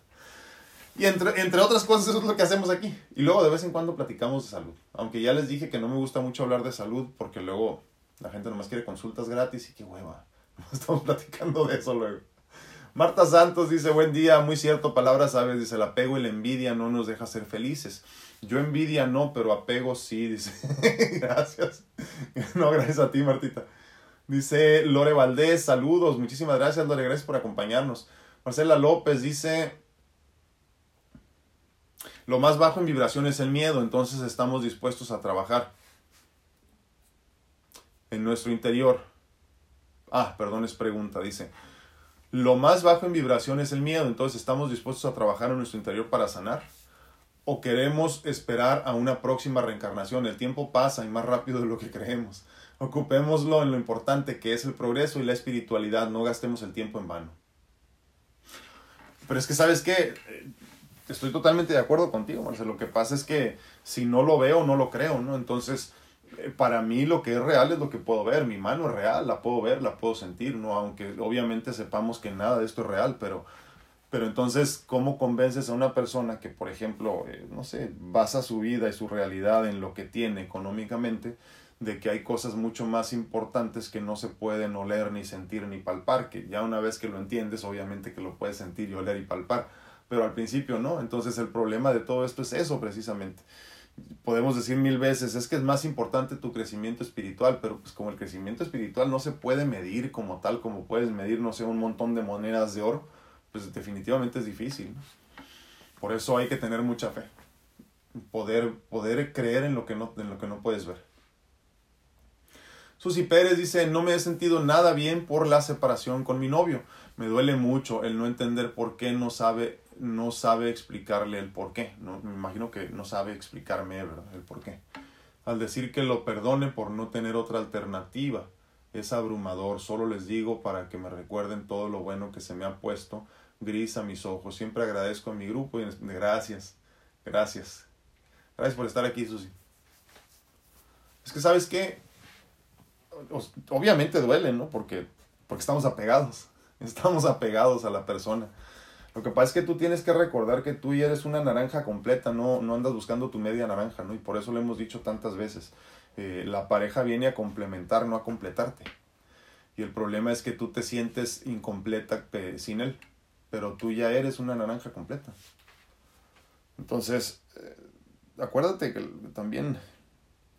A: Y entre, entre otras cosas, eso es lo que hacemos aquí. Y luego de vez en cuando platicamos de salud. Aunque ya les dije que no me gusta mucho hablar de salud porque luego la gente nomás quiere consultas gratis y qué hueva. [LAUGHS] Estamos platicando de eso luego. Marta Santos dice, buen día, muy cierto, palabras sabes, dice, el apego y la envidia no nos deja ser felices. Yo envidia no, pero apego sí, dice. [LAUGHS] gracias. [LAUGHS] No, gracias a ti, Martita. Dice Lore Valdés, saludos, muchísimas gracias, Lore, gracias por acompañarnos. Marcela López dice, lo más bajo en vibración es el miedo, entonces estamos dispuestos a trabajar en nuestro interior. Ah, perdón, es pregunta, dice. Lo más bajo en vibración es el miedo, entonces estamos dispuestos a trabajar en nuestro interior para sanar. ¿O queremos esperar a una próxima reencarnación? El tiempo pasa y más rápido de lo que creemos. Ocupémoslo en lo importante que es el progreso y la espiritualidad, no gastemos el tiempo en vano. Pero es que, ¿sabes qué? Estoy totalmente de acuerdo contigo, Marcelo. Lo que pasa es que si no lo veo, no lo creo, ¿no? Entonces, eh, para mí lo que es real es lo que puedo ver. Mi mano es real, la puedo ver, la puedo sentir, ¿no? Aunque obviamente sepamos que nada de esto es real, pero, pero entonces, ¿cómo convences a una persona que, por ejemplo, eh, no sé, basa su vida y su realidad en lo que tiene económicamente, de que hay cosas mucho más importantes que no se pueden oler, ni sentir, ni palpar, que ya una vez que lo entiendes, obviamente que lo puedes sentir y oler y palpar, pero al principio no. Entonces el problema de todo esto es eso precisamente podemos decir mil veces, es que es más importante tu crecimiento espiritual, pero pues como el crecimiento espiritual no se puede medir como tal, como puedes medir, no sé, un montón de monedas de oro, pues definitivamente es difícil. Por eso hay que tener mucha fe, poder, poder creer en lo, que no, en lo que no puedes ver. Susi Pérez dice, no me he sentido nada bien por la separación con mi novio. Me duele mucho el no entender por qué no sabe no sabe explicarle el por qué. ¿no? Me imagino que no sabe explicarme el por qué. Al decir que lo perdone por no tener otra alternativa, es abrumador. Solo les digo para que me recuerden todo lo bueno que se me ha puesto gris a mis ojos. Siempre agradezco a mi grupo y gracias, gracias. Gracias por estar aquí, Susi. Es que, ¿sabes qué? Obviamente duele, ¿no? Porque, porque estamos apegados. [LAUGHS] Estamos apegados a la persona. Lo que pasa es que tú tienes que recordar que tú ya eres una naranja completa, no, no andas buscando tu media naranja, ¿no? Y por eso lo hemos dicho tantas veces. Eh, la pareja viene a complementar, no a completarte. Y el problema es que tú te sientes incompleta sin él, pero tú ya eres una naranja completa. Entonces, eh, acuérdate que también,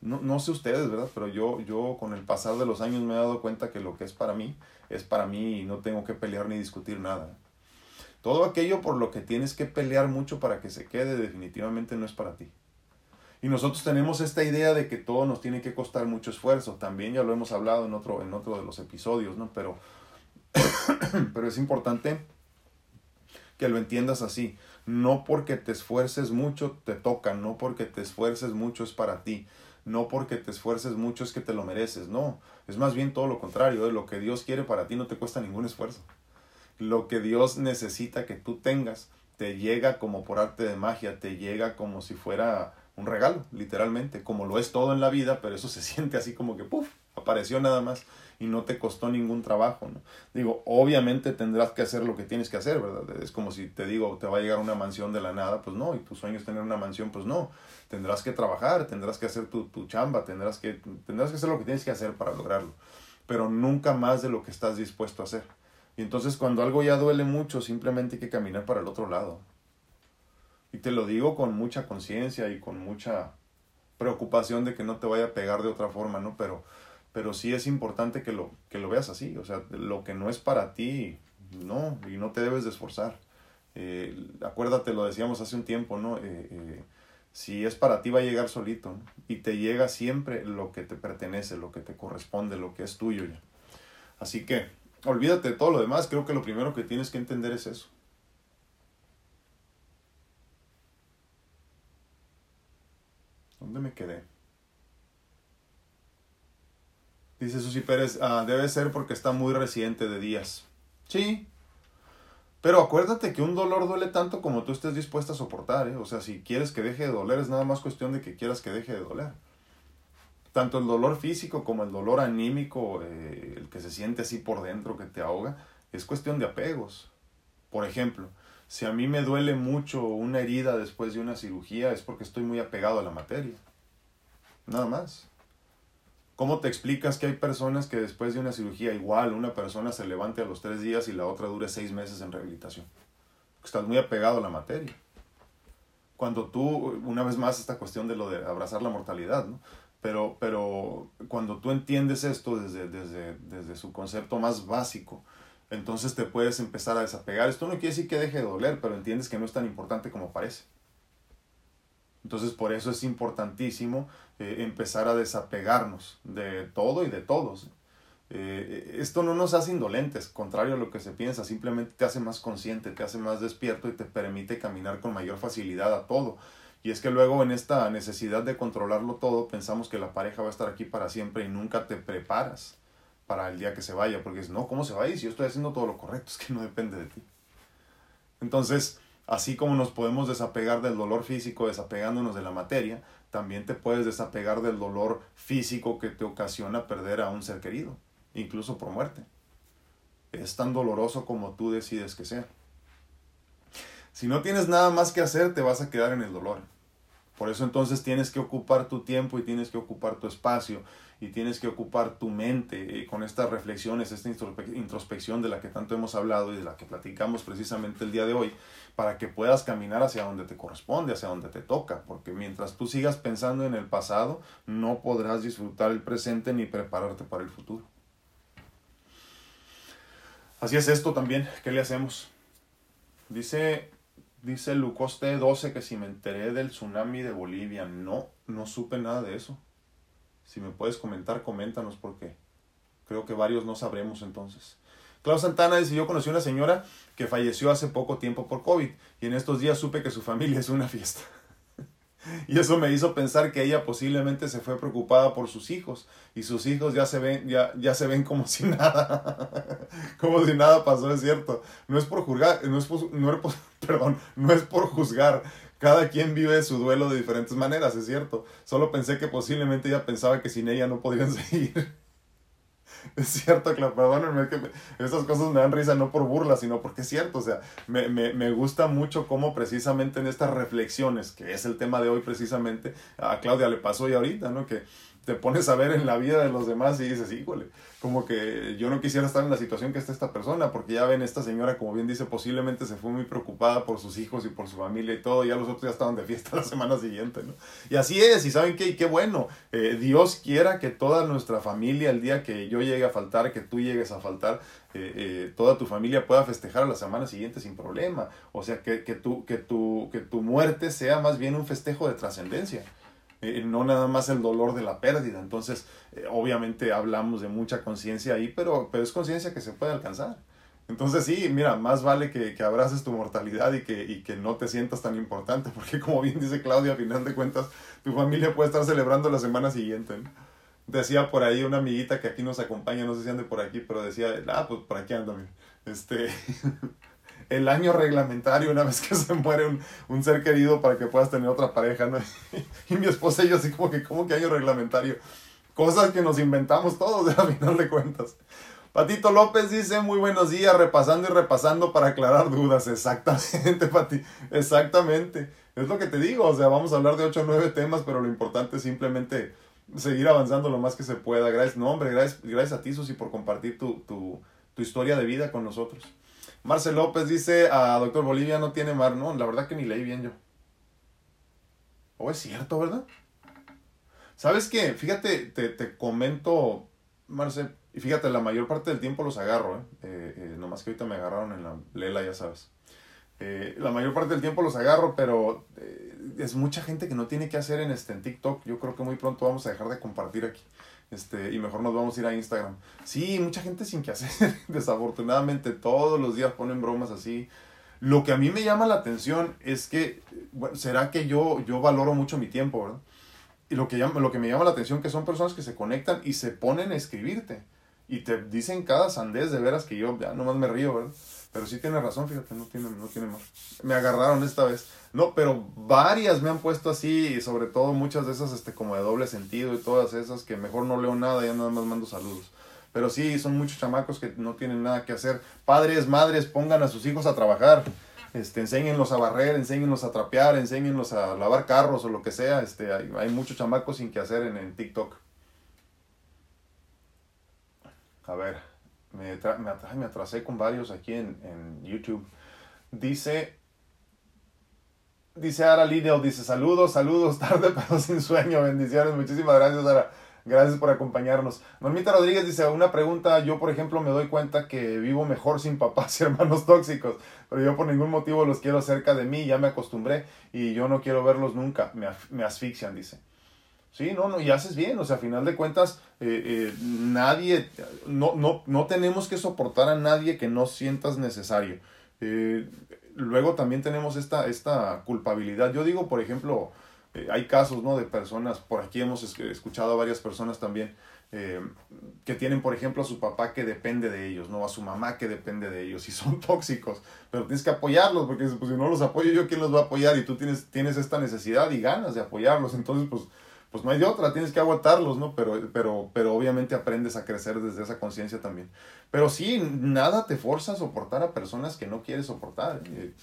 A: no, no, sé ustedes, ¿verdad? Pero yo, yo con el pasar de los años me he dado cuenta que lo que es para mí, es para mí y no tengo que pelear ni discutir nada. Todo aquello por lo que tienes que pelear mucho para que se quede definitivamente no es para ti. Y nosotros tenemos esta idea de que todo nos tiene que costar mucho esfuerzo. También ya lo hemos hablado en otro, en otro de los episodios, ¿no? Pero, [COUGHS] pero es importante que lo entiendas así. No porque te esfuerces mucho te toca, no porque te esfuerces mucho es para ti, no porque te esfuerces mucho es que te lo mereces, no. Es más bien todo lo contrario, ¿eh? lo que Dios quiere para ti no te cuesta ningún esfuerzo lo que Dios necesita que tú tengas te llega como por arte de magia, te llega como si fuera un regalo, literalmente, como lo es todo en la vida, pero eso [LAUGHS] se siente así como que, puff, apareció nada más y no te costó ningún trabajo, ¿no? Digo, obviamente tendrás que hacer lo que tienes que hacer, ¿verdad? Es como si te digo, te va a llegar una mansión de la nada, pues no, y tu sueño es tener una mansión, pues no, tendrás que trabajar, tendrás que hacer tu, tu chamba, tendrás que, tendrás que hacer lo que tienes que hacer para lograrlo, pero nunca más de lo que estás dispuesto a hacer. Y entonces cuando algo ya duele mucho, simplemente hay que caminar para el otro lado. Y te lo digo con mucha conciencia y con mucha preocupación de que no te vaya a pegar de otra forma, ¿no? Pero, pero sí es importante que lo, que lo veas así. O sea, lo que no es para ti, no, y no te debes de esforzar. Eh, acuérdate, lo decíamos hace un tiempo, ¿no? Eh, eh, si es para ti va a llegar solito y te llega siempre lo que te pertenece, lo que te corresponde, lo que es tuyo ya. Así que Olvídate de todo lo demás, creo que lo primero que tienes que entender es eso. ¿Dónde me quedé? Dice Susi Pérez, ah, debe ser porque está muy reciente de días. Sí, pero acuérdate que un dolor duele tanto como tú estés dispuesta a soportar, ¿eh? O sea, si quieres que deje de doler, es nada más cuestión de que quieras que deje de doler tanto el dolor físico como el dolor anímico, eh, el que se siente así por dentro, que te ahoga, es cuestión de apegos. Por ejemplo, si a mí me duele mucho una herida después de una cirugía, es porque estoy muy apegado a la materia. Nada más. ¿Cómo te explicas que hay personas que después de una cirugía igual, una persona se levante a los tres días y la otra dure seis meses en rehabilitación? Estás muy apegado a la materia. Cuando tú, una vez más, esta cuestión de lo de abrazar la mortalidad, ¿no? Pero, pero cuando tú entiendes esto desde, desde, desde su concepto más básico, entonces te puedes empezar a desapegar. Esto no quiere decir que deje de doler, pero entiendes que no es tan importante como parece. Entonces por eso es importantísimo eh, empezar a desapegarnos de todo y de todos. Eh, esto no nos hace indolentes, contrario a lo que se piensa, simplemente te hace más consciente, te hace más despierto y te permite caminar con mayor facilidad a todo. Y es que luego en esta necesidad de controlarlo todo pensamos que la pareja va a estar aquí para siempre y nunca te preparas para el día que se vaya, porque es, no, ¿cómo se va a ir si yo estoy haciendo todo lo correcto? Es que no depende de ti. Entonces, Así como nos podemos desapegar del dolor físico desapegándonos de la materia, también te puedes desapegar del dolor físico que te ocasiona perder a un ser querido, incluso por muerte. Es tan doloroso como tú decides que sea. Si no tienes nada más que hacer, te vas a quedar en el dolor. Por eso entonces tienes que ocupar tu tiempo y tienes que ocupar tu espacio y tienes que ocupar tu mente eh, con estas reflexiones, esta introspección de la que tanto hemos hablado y de la que platicamos precisamente el día de hoy, para que puedas caminar hacia donde te corresponde, hacia donde te toca, porque mientras tú sigas pensando en el pasado, no podrás disfrutar el presente ni prepararte para el futuro. Así es esto también, ¿qué le hacemos? Dice, dice Lucoste 12 que si me enteré del tsunami de Bolivia, no, no supe nada de eso. Si me puedes comentar, coméntanos porque creo que varios no sabremos entonces. Klaus Santana dice, yo conocí una señora que falleció hace poco tiempo por COVID y en estos días supe que su familia es una fiesta. Y eso me hizo pensar que ella posiblemente se fue preocupada por sus hijos y sus hijos ya se ven, ya, ya se ven como [LAUGHS] si nada, como si nada pasó, es cierto. No es por juzgar, no es no es [LAUGHS] perdón, no es por juzgar, cada quien vive su duelo de diferentes maneras, es cierto. Solo pensé que posiblemente ella pensaba que sin ella no podían [LAUGHS] seguir. [LAUGHS] Es cierto, claro, perdónenme que estas cosas me dan risa no por burla, sino porque es cierto, o sea, me, me, me, gusta mucho cómo precisamente en estas reflexiones, que es el tema de hoy precisamente, a Claudia le pasó y ahorita, ¿no? Que te pones a ver en la vida de los demás y dices, híjole, como que yo no quisiera estar en la situación que está esta persona, porque ya ven, esta señora, como bien dice, posiblemente se fue muy preocupada por sus hijos y por su familia y todo, ya los otros ya estaban de fiesta [LAUGHS] la semana siguiente, ¿no? Y así es, y saben qué, y qué bueno, eh, Dios quiera que toda nuestra familia, el día que yo llegue a faltar, que tú llegues a faltar, eh, eh, toda tu familia pueda festejar a la semana siguiente sin problema, o sea, que, que, tu, que, tu, que tu muerte sea más bien un festejo de trascendencia. Eh, no nada más el dolor de la pérdida. Entonces, eh, obviamente hablamos de mucha conciencia ahí, pero, pero es conciencia que se puede alcanzar. Entonces sí, mira, más vale que, que abraces tu mortalidad y que, y que no te sientas tan importante, [LAUGHS] porque como bien dice Claudia, a final de cuentas, tu familia puede estar celebrando la semana siguiente. Decía por ahí una amiguita que aquí nos acompaña, no sé si ande por aquí, pero decía, ah, pues por aquí ando, este, [LAUGHS] el año reglamentario una vez que [LAUGHS] se muere un, un, ser querido para que puedas tener otra pareja, ¿no? [LAUGHS] Y mi esposa y yo así como que, ¿cómo que año reglamentario? Cosas que nos inventamos todos, [LAUGHS] a final de cuentas. Patito López dice, muy buenos días, repasando y repasando para aclarar dudas. Exactamente, Pati, exactamente. Es lo que te digo, o sea, vamos a hablar de 8 o 9 temas, pero lo importante es simplemente seguir avanzando lo más que se pueda. Gracias, no, hombre, gracias, gracias a ti, Susi, por compartir tu, tu, tu historia de vida con nosotros. Marcel López dice, a Doctor Bolivia no tiene mar. No, la verdad que ni leí bien yo. ¿O oh, es cierto, verdad? ¿Sabes qué? Fíjate, te, te comento, Marcel, y fíjate, la mayor parte del tiempo los agarro, ¿eh? eh, eh nomás que ahorita me agarraron en la lela, ya sabes. Eh, la mayor parte del tiempo los agarro, pero es mucha gente que no tiene que hacer en, este, en TikTok. Yo creo que muy pronto vamos a dejar de compartir aquí. Este, y mejor nos vamos a ir a Instagram. Sí, mucha gente sin que hacer. [LAUGHS] Desafortunadamente, todos los días ponen bromas así. Lo que a mí me llama la atención es que, bueno, será que yo, yo valoro mucho mi tiempo, ¿verdad? Y lo que, llama, lo que me llama la atención que son personas que se conectan y se ponen a escribirte. Y te dicen cada sandez de veras que yo ya nomás me río, ¿verdad? Pero sí tiene razón, fíjate, no tiene, no tiene más. Me agarraron esta vez. No, pero varias me han puesto así, y sobre todo muchas de esas este, como de doble sentido y todas esas que mejor no leo nada, ya nada más mando saludos. Pero sí, son muchos chamacos que no tienen nada que hacer. Padres, madres, pongan a sus hijos a trabajar. Este, enséñenlos a barrer, enséñenlos a trapear, enséñenlos a lavar carros o lo que sea. Este, hay, hay muchos chamacos sin que hacer en, en TikTok. A ver, me, me, atrasé con varios aquí en, en YouTube. Dice, dice Ara Lidl, dice saludos, saludos, [LAUGHS] tarde pero sin sueño, bendiciones, muchísimas gracias Ara. Gracias por acompañarnos. Normita Rodríguez dice, una pregunta, yo por ejemplo me doy cuenta que vivo mejor sin papás y hermanos tóxicos, pero yo por ningún motivo los quiero cerca de mí, ya me acostumbré y yo no quiero verlos nunca, me, me asfixian, dice. Sí, no, no, y haces bien, o sea, a final de cuentas, eh, eh, nadie, no, no, no tenemos que soportar a nadie que no sientas necesario. Eh, luego también tenemos esta, esta culpabilidad. Yo digo, por ejemplo, eh, hay casos, ¿no? De personas, por aquí hemos escuchado a varias personas también, eh, que tienen, por ejemplo, a su papá que depende de ellos, ¿no? A su mamá que depende de ellos y son [LAUGHS] tóxicos, pero tienes que apoyarlos porque pues, si no los apoyo yo, ¿quién los va a apoyar? Y tú tienes, tienes esta necesidad y ganas de apoyarlos, entonces pues, pues no hay de otra, tienes que aguantarlos, ¿no? Pero, pero, pero obviamente aprendes a crecer desde esa conciencia también. Pero sí, nada te forza a soportar a personas que no quieres soportar. Eh,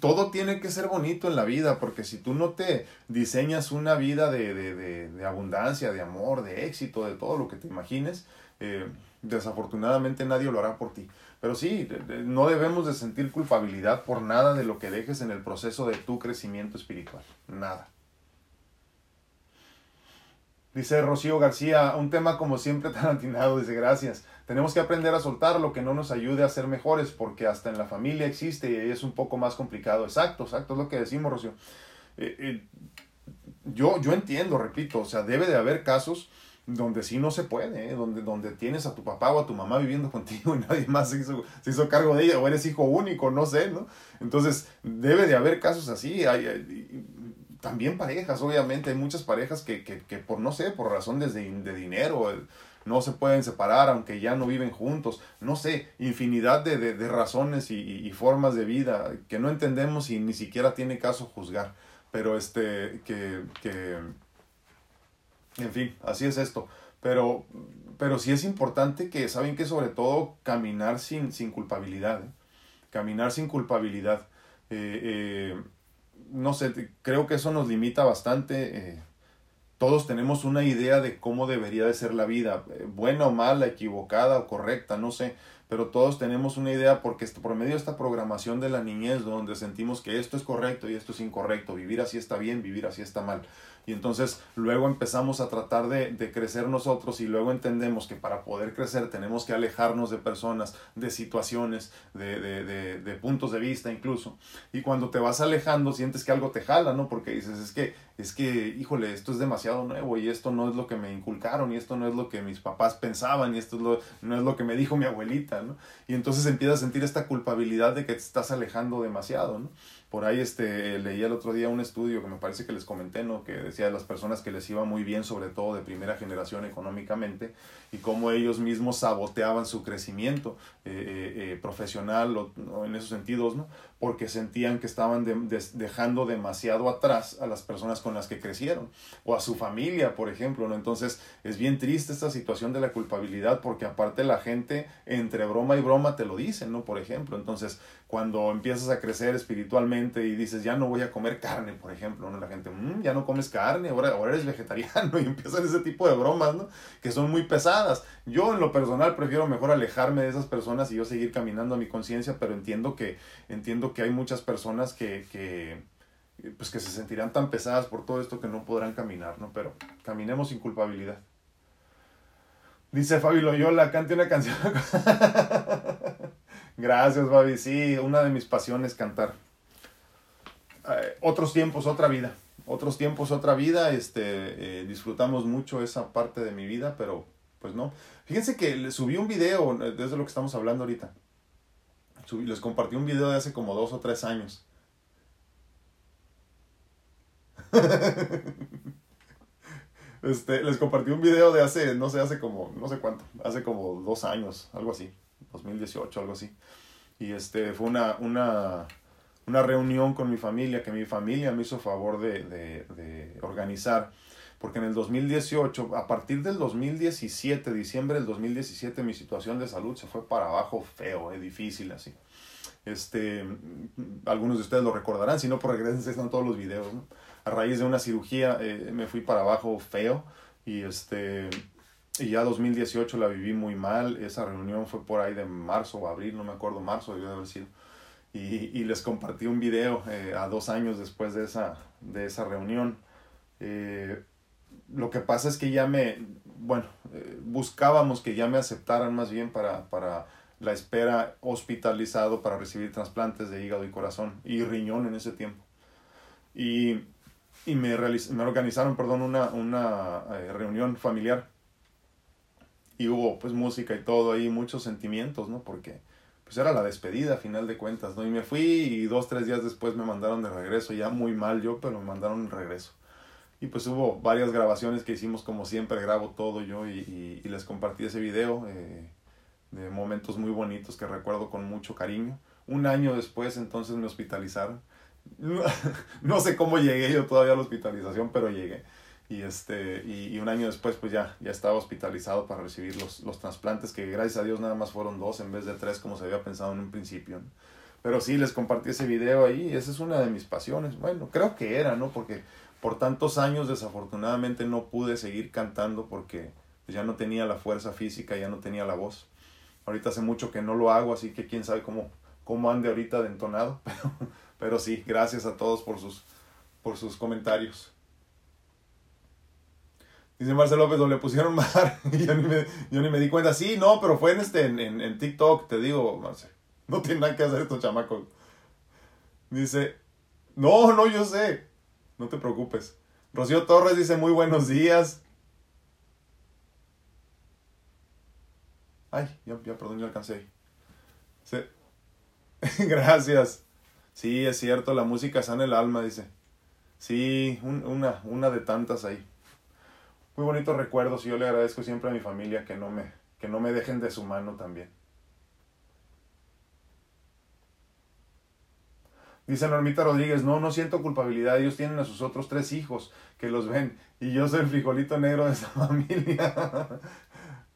A: todo tiene que ser bonito en la vida, porque si tú no te diseñas una vida de, de, de, abundancia, de amor, de éxito, de todo lo que te imagines, eh, desafortunadamente nadie lo hará por ti. Pero sí, no debemos de sentir culpabilidad por nada de lo que dejes en el proceso de tu crecimiento espiritual. Nada. Dice Rocío García, un tema como siempre tan atinado, dice gracias. Tenemos que aprender a soltar lo que no nos ayude a ser mejores, porque hasta en la familia existe y es un poco más complicado. Exacto, exacto, es lo que decimos, Rocío. Eh, eh, yo, yo entiendo, repito, o sea, debe de haber casos donde sí no se puede, ¿eh? donde, donde tienes a tu papá o a tu mamá viviendo [LAUGHS] contigo y nadie más se hizo, se hizo cargo de ella, o eres hijo único, no sé, ¿no? Entonces, debe de haber casos así. Hay, también parejas, obviamente, hay muchas parejas que, que, que por, no sé, por razones de, de dinero, no se pueden separar aunque ya no viven juntos, no sé, infinidad de, de, razones y, y, formas de vida que no entendemos y ni siquiera tiene caso juzgar, pero este, que, que, en fin, así es esto, pero, pero sí es importante que, saben que sobre todo caminar sin, sin culpabilidad, ¿eh? caminar sin culpabilidad, eh, eh, no sé, creo que eso nos limita bastante todos tenemos una idea de cómo debería de ser la vida, eh, buena o mala, equivocada o correcta, no sé, pero todos tenemos una idea porque por medio de esta programación de la niñez donde sentimos que esto es correcto y esto es incorrecto, vivir así está bien, vivir así está mal. Y entonces luego empezamos a tratar de, de, crecer nosotros y luego entendemos que para poder crecer tenemos que alejarnos de personas, de situaciones, de, de, de, puntos de vista incluso. Y cuando te vas alejando sientes que algo te jala, ¿no? Porque dices, es que, es que, híjole, esto es demasiado nuevo y esto no es lo que me inculcaron y esto no es lo que mis papás pensaban y esto es lo, no es lo que me dijo mi abuelita, Y entonces empiezas a sentir esta culpabilidad de que te estás alejando demasiado, ¿no? Por ahí este, leí el otro día un estudio que me parece que les comenté, ¿no? que decía de las personas que les iba muy bien, sobre todo de primera generación económicamente, y cómo ellos mismos saboteaban su crecimiento eh, eh, eh, profesional o, en esos sentidos, ¿no? porque sentían que estaban dejando demasiado atrás a las personas con las que crecieron o a su familia, por ejemplo. ¿no? Entonces es bien triste esta situación de la culpabilidad porque aparte la gente entre broma y broma te lo dicen, ¿no? Por ejemplo, entonces cuando empiezas a crecer espiritualmente y dices, ya no voy a comer carne, por ejemplo, ¿no? La gente, mm, ya no comes carne, ahora, ahora eres vegetariano [LAUGHS] y empiezan ese tipo de bromas, ¿no? Que son muy pesadas. Yo en lo personal prefiero mejor alejarme de esas personas y yo seguir caminando a mi conciencia, pero entiendo que, entiendo que hay muchas personas que, que, pues que se sentirán tan pesadas por todo esto que no podrán caminar, ¿no? Pero caminemos sin culpabilidad. Dice Fabi Loyola, cante una canción. [LAUGHS] Gracias, Fabi. Sí, una de mis pasiones cantar. Eh, otros tiempos, otra vida. Otros tiempos, otra vida. Este, eh, disfrutamos mucho esa parte de mi vida, pero pues no. Fíjense que le subí un video, desde lo que estamos hablando ahorita. les compartí un video de hace como dos o tres años. [LAUGHS] este, les compartí un video de hace, no sé, hace como, no sé cuánto, hace como dos años, algo así, 2018, algo así. Y este, fue una, una, una reunión con mi familia, que mi familia me hizo favor de, de, de organizar porque en el 2018, a partir del 2017, diciembre del 2017, mi situación de salud se fue para abajo feo, eh, difícil así. Este, algunos de ustedes lo recordarán, si no, por regreso están todos los videos. A raíz de una cirugía eh, me fui para abajo feo y este, y ya 2018 la viví muy mal. Esa reunión fue por ahí de marzo o abril, no me acuerdo, marzo debió de haber sido. Y, y les compartí un video eh, a dos años después de esa, de esa reunión. Eh, lo que pasa es que ya me, bueno, eh, buscábamos que ya me aceptaran más bien para, para la espera hospitalizado para recibir trasplantes de hígado y corazón y riñón en ese tiempo. Y, y me, me organizaron, perdón, una, una reunión familiar y hubo pues música y todo ahí, muchos sentimientos, ¿no? Porque pues era la despedida a final de cuentas, ¿no? Y me fui y dos, tres días después me mandaron de regreso, ya muy mal yo, pero me mandaron de regreso. Y pues hubo varias grabaciones que hicimos como siempre, grabo todo yo y, y, les compartí ese video eh, de momentos muy bonitos que recuerdo con mucho cariño. Un año después entonces me hospitalizaron. [LAUGHS] no sé cómo llegué yo todavía a la hospitalización, pero llegué y este y, un año después pues ya ya estaba hospitalizado para recibir los, los trasplantes que gracias a Dios nada más fueron dos en vez de tres como se había pensado en un principio pero sí les compartí ese video ahí y esa es una de mis pasiones. Bueno creo que era no porque por tantos años desafortunadamente no pude seguir cantando porque ya no tenía la fuerza física ya no tenía la voz. Ahorita hace mucho que no lo hago así que quién sabe cómo cómo ande ahorita de entonado [LAUGHS] pero pero sí gracias a todos por sus por sus comentarios Dice Marcelo López, le pusieron [LAUGHS] mar y yo ni, me, yo di cuenta. Sí, no, pero fue en, este, en, en, TikTok, te digo, Marcelo. No tiene nada que hacer estos chamacos. Dice, no, no, yo sé. No te preocupes. Rocío Torres dice, muy buenos días. Ay, ya, ya perdón, ya alcancé. Sí. [LAUGHS] Gracias. Sí, es cierto, la música sana el alma, dice. Sí, una, una de tantas ahí muy bonitos recuerdos y yo le agradezco siempre a mi familia que no me, que no me dejen de su mano también. Dice Normita Rodríguez, no, no siento culpabilidad, ellos tienen a sus otros tres hijos que los ven y yo soy el frijolito negro de esa [LAUGHS] familia.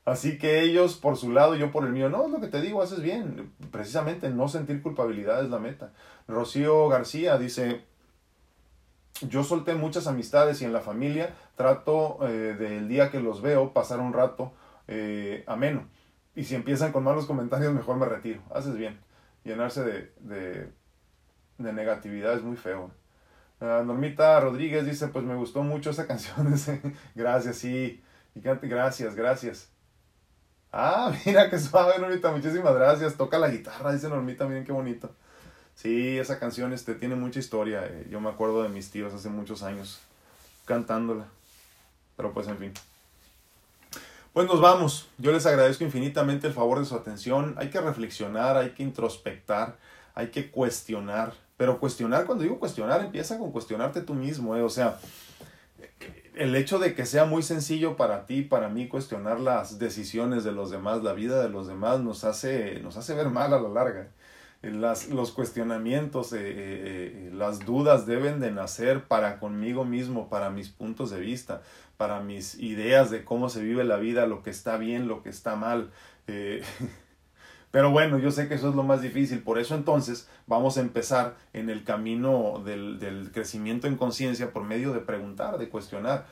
A: Así que ellos por su lado, yo por el mío. No, es lo que te digo, haces bien. Precisamente no sentir culpabilidad es la meta. Rocío García dice, yo solté muchas amistades y en la familia trato eh, del día que los veo pasar un rato eh, ameno. Y si empiezan con malos comentarios, mejor me retiro. Haces bien. Llenarse de, de, de negatividad es muy feo. Uh, Normita Rodríguez dice, pues me gustó mucho esa [LAUGHS] canción. gracias, sí. Gracias, gracias. Ah, mira qué suave, Normita. Muchísimas gracias. Toca la guitarra, dice Normita. Miren qué bonito. Sí, esa canción este, tiene mucha historia. Eh, yo me acuerdo de mis tíos hace muchos años cantándola. Pero pues en fin. Pues nos vamos. Yo les agradezco infinitamente el favor de su atención. Hay que reflexionar, hay que introspectar, hay que cuestionar. Pero cuestionar, cuando digo cuestionar, empieza con cuestionarte tú mismo. ¿eh? O sea, el hecho de que sea muy sencillo para ti, para mí, cuestionar las decisiones de los demás, la vida de los demás, nos hace, nos hace ver mal a la larga las, los cuestionamientos, eh, eh, eh, las dudas deben de nacer para conmigo mismo, para mis puntos de vista, para mis ideas de cómo se vive la vida, lo que está bien, lo que está mal. [LAUGHS] pero bueno, yo sé que eso es lo más difícil, por eso entonces vamos a empezar en el camino del, del crecimiento en conciencia por medio de preguntar, de cuestionar.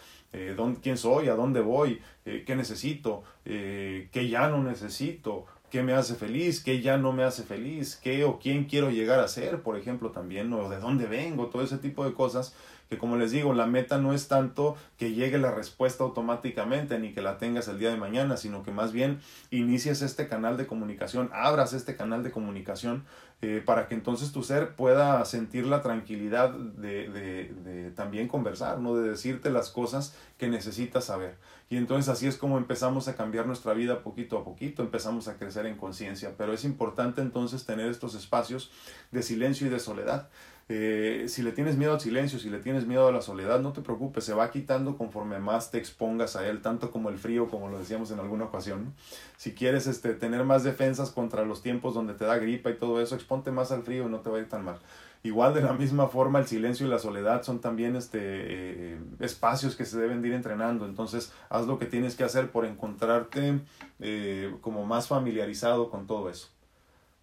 A: dónde, quién soy, a dónde voy, qué necesito, qué ya no necesito, qué me hace feliz, qué ya no me hace feliz, qué o quién quiero llegar a ser, por ejemplo, también, o de dónde vengo, todo ese tipo de cosas que como les digo, la meta no es tanto que llegue la respuesta automáticamente ni que la tengas el día de mañana, sino que más bien inicies este canal de comunicación, abras este canal de comunicación eh, para que entonces tu ser pueda sentir la tranquilidad de, de, de también conversar, ¿no? de decirte las cosas que necesitas saber. Y entonces así es como empezamos a cambiar nuestra vida poquito a poquito, empezamos a crecer en conciencia. Pero es importante entonces tener estos espacios de silencio y de soledad. Eh, si le tienes miedo al silencio, si le tienes miedo a la soledad, no te preocupes, se va quitando conforme más te expongas a él, tanto como el frío, como lo decíamos en alguna ocasión. Si quieres este, tener más defensas contra los tiempos donde te da gripa y todo eso, exponte más al frío y no te va a ir tan mal. Igual de la misma forma el silencio y la soledad son también este, eh, espacios que se deben ir entrenando. Entonces haz lo que tienes que hacer por encontrarte eh, como más familiarizado con todo eso.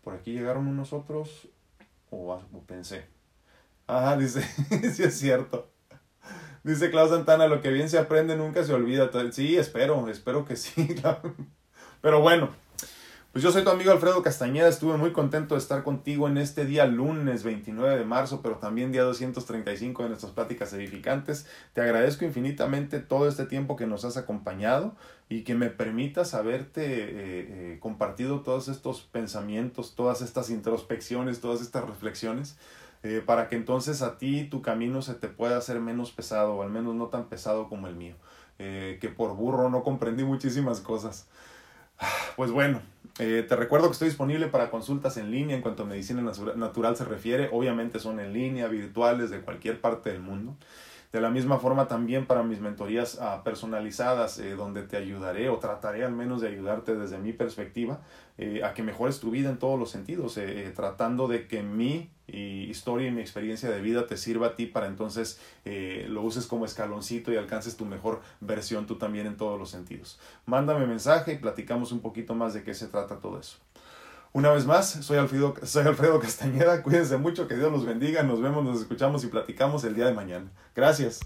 A: Por aquí llegaron unos otros o, pensé. Ah, [LAUGHS] dice, sí es cierto. Dice Klaus Santana, lo que bien se aprende nunca se olvida. Sí, espero, espero que sí. [LAUGHS] Pero bueno, pues yo soy tu amigo Alfredo Castañeda, estuve muy contento de estar contigo en este día lunes 29 de marzo, pero también día 235 de nuestras pláticas edificantes. Te agradezco infinitamente todo este tiempo que nos has acompañado y que me permitas haberte eh, eh, compartido todos estos pensamientos, todas estas introspecciones, todas estas reflexiones. Eh, para que entonces a ti tu camino se te pueda hacer menos pesado, o al menos no tan pesado como el mío, que por burro no comprendí muchísimas cosas. Pues bueno, eh, te recuerdo que estoy disponible para consultas en línea en cuanto a medicina natural se refiere. Obviamente son en línea, virtuales, de cualquier parte del mundo. De la misma forma también para mis mentorías uh, personalizadas, eh, donde te ayudaré o trataré al menos de ayudarte desde mi perspectiva eh, a que mejores tu vida en todos los sentidos, eh, tratando de que mi historia y mi experiencia de vida te sirva a ti para entonces lo uses como escaloncito y alcances tu mejor versión tú también en todos los sentidos. Mándame mensaje y platicamos un poquito más de qué se trata todo eso. Una vez más, soy Alfredo, soy Alfredo Castañeda. Cuídense mucho, que Dios los bendiga. Nos vemos, nos escuchamos y platicamos el día de mañana. Gracias.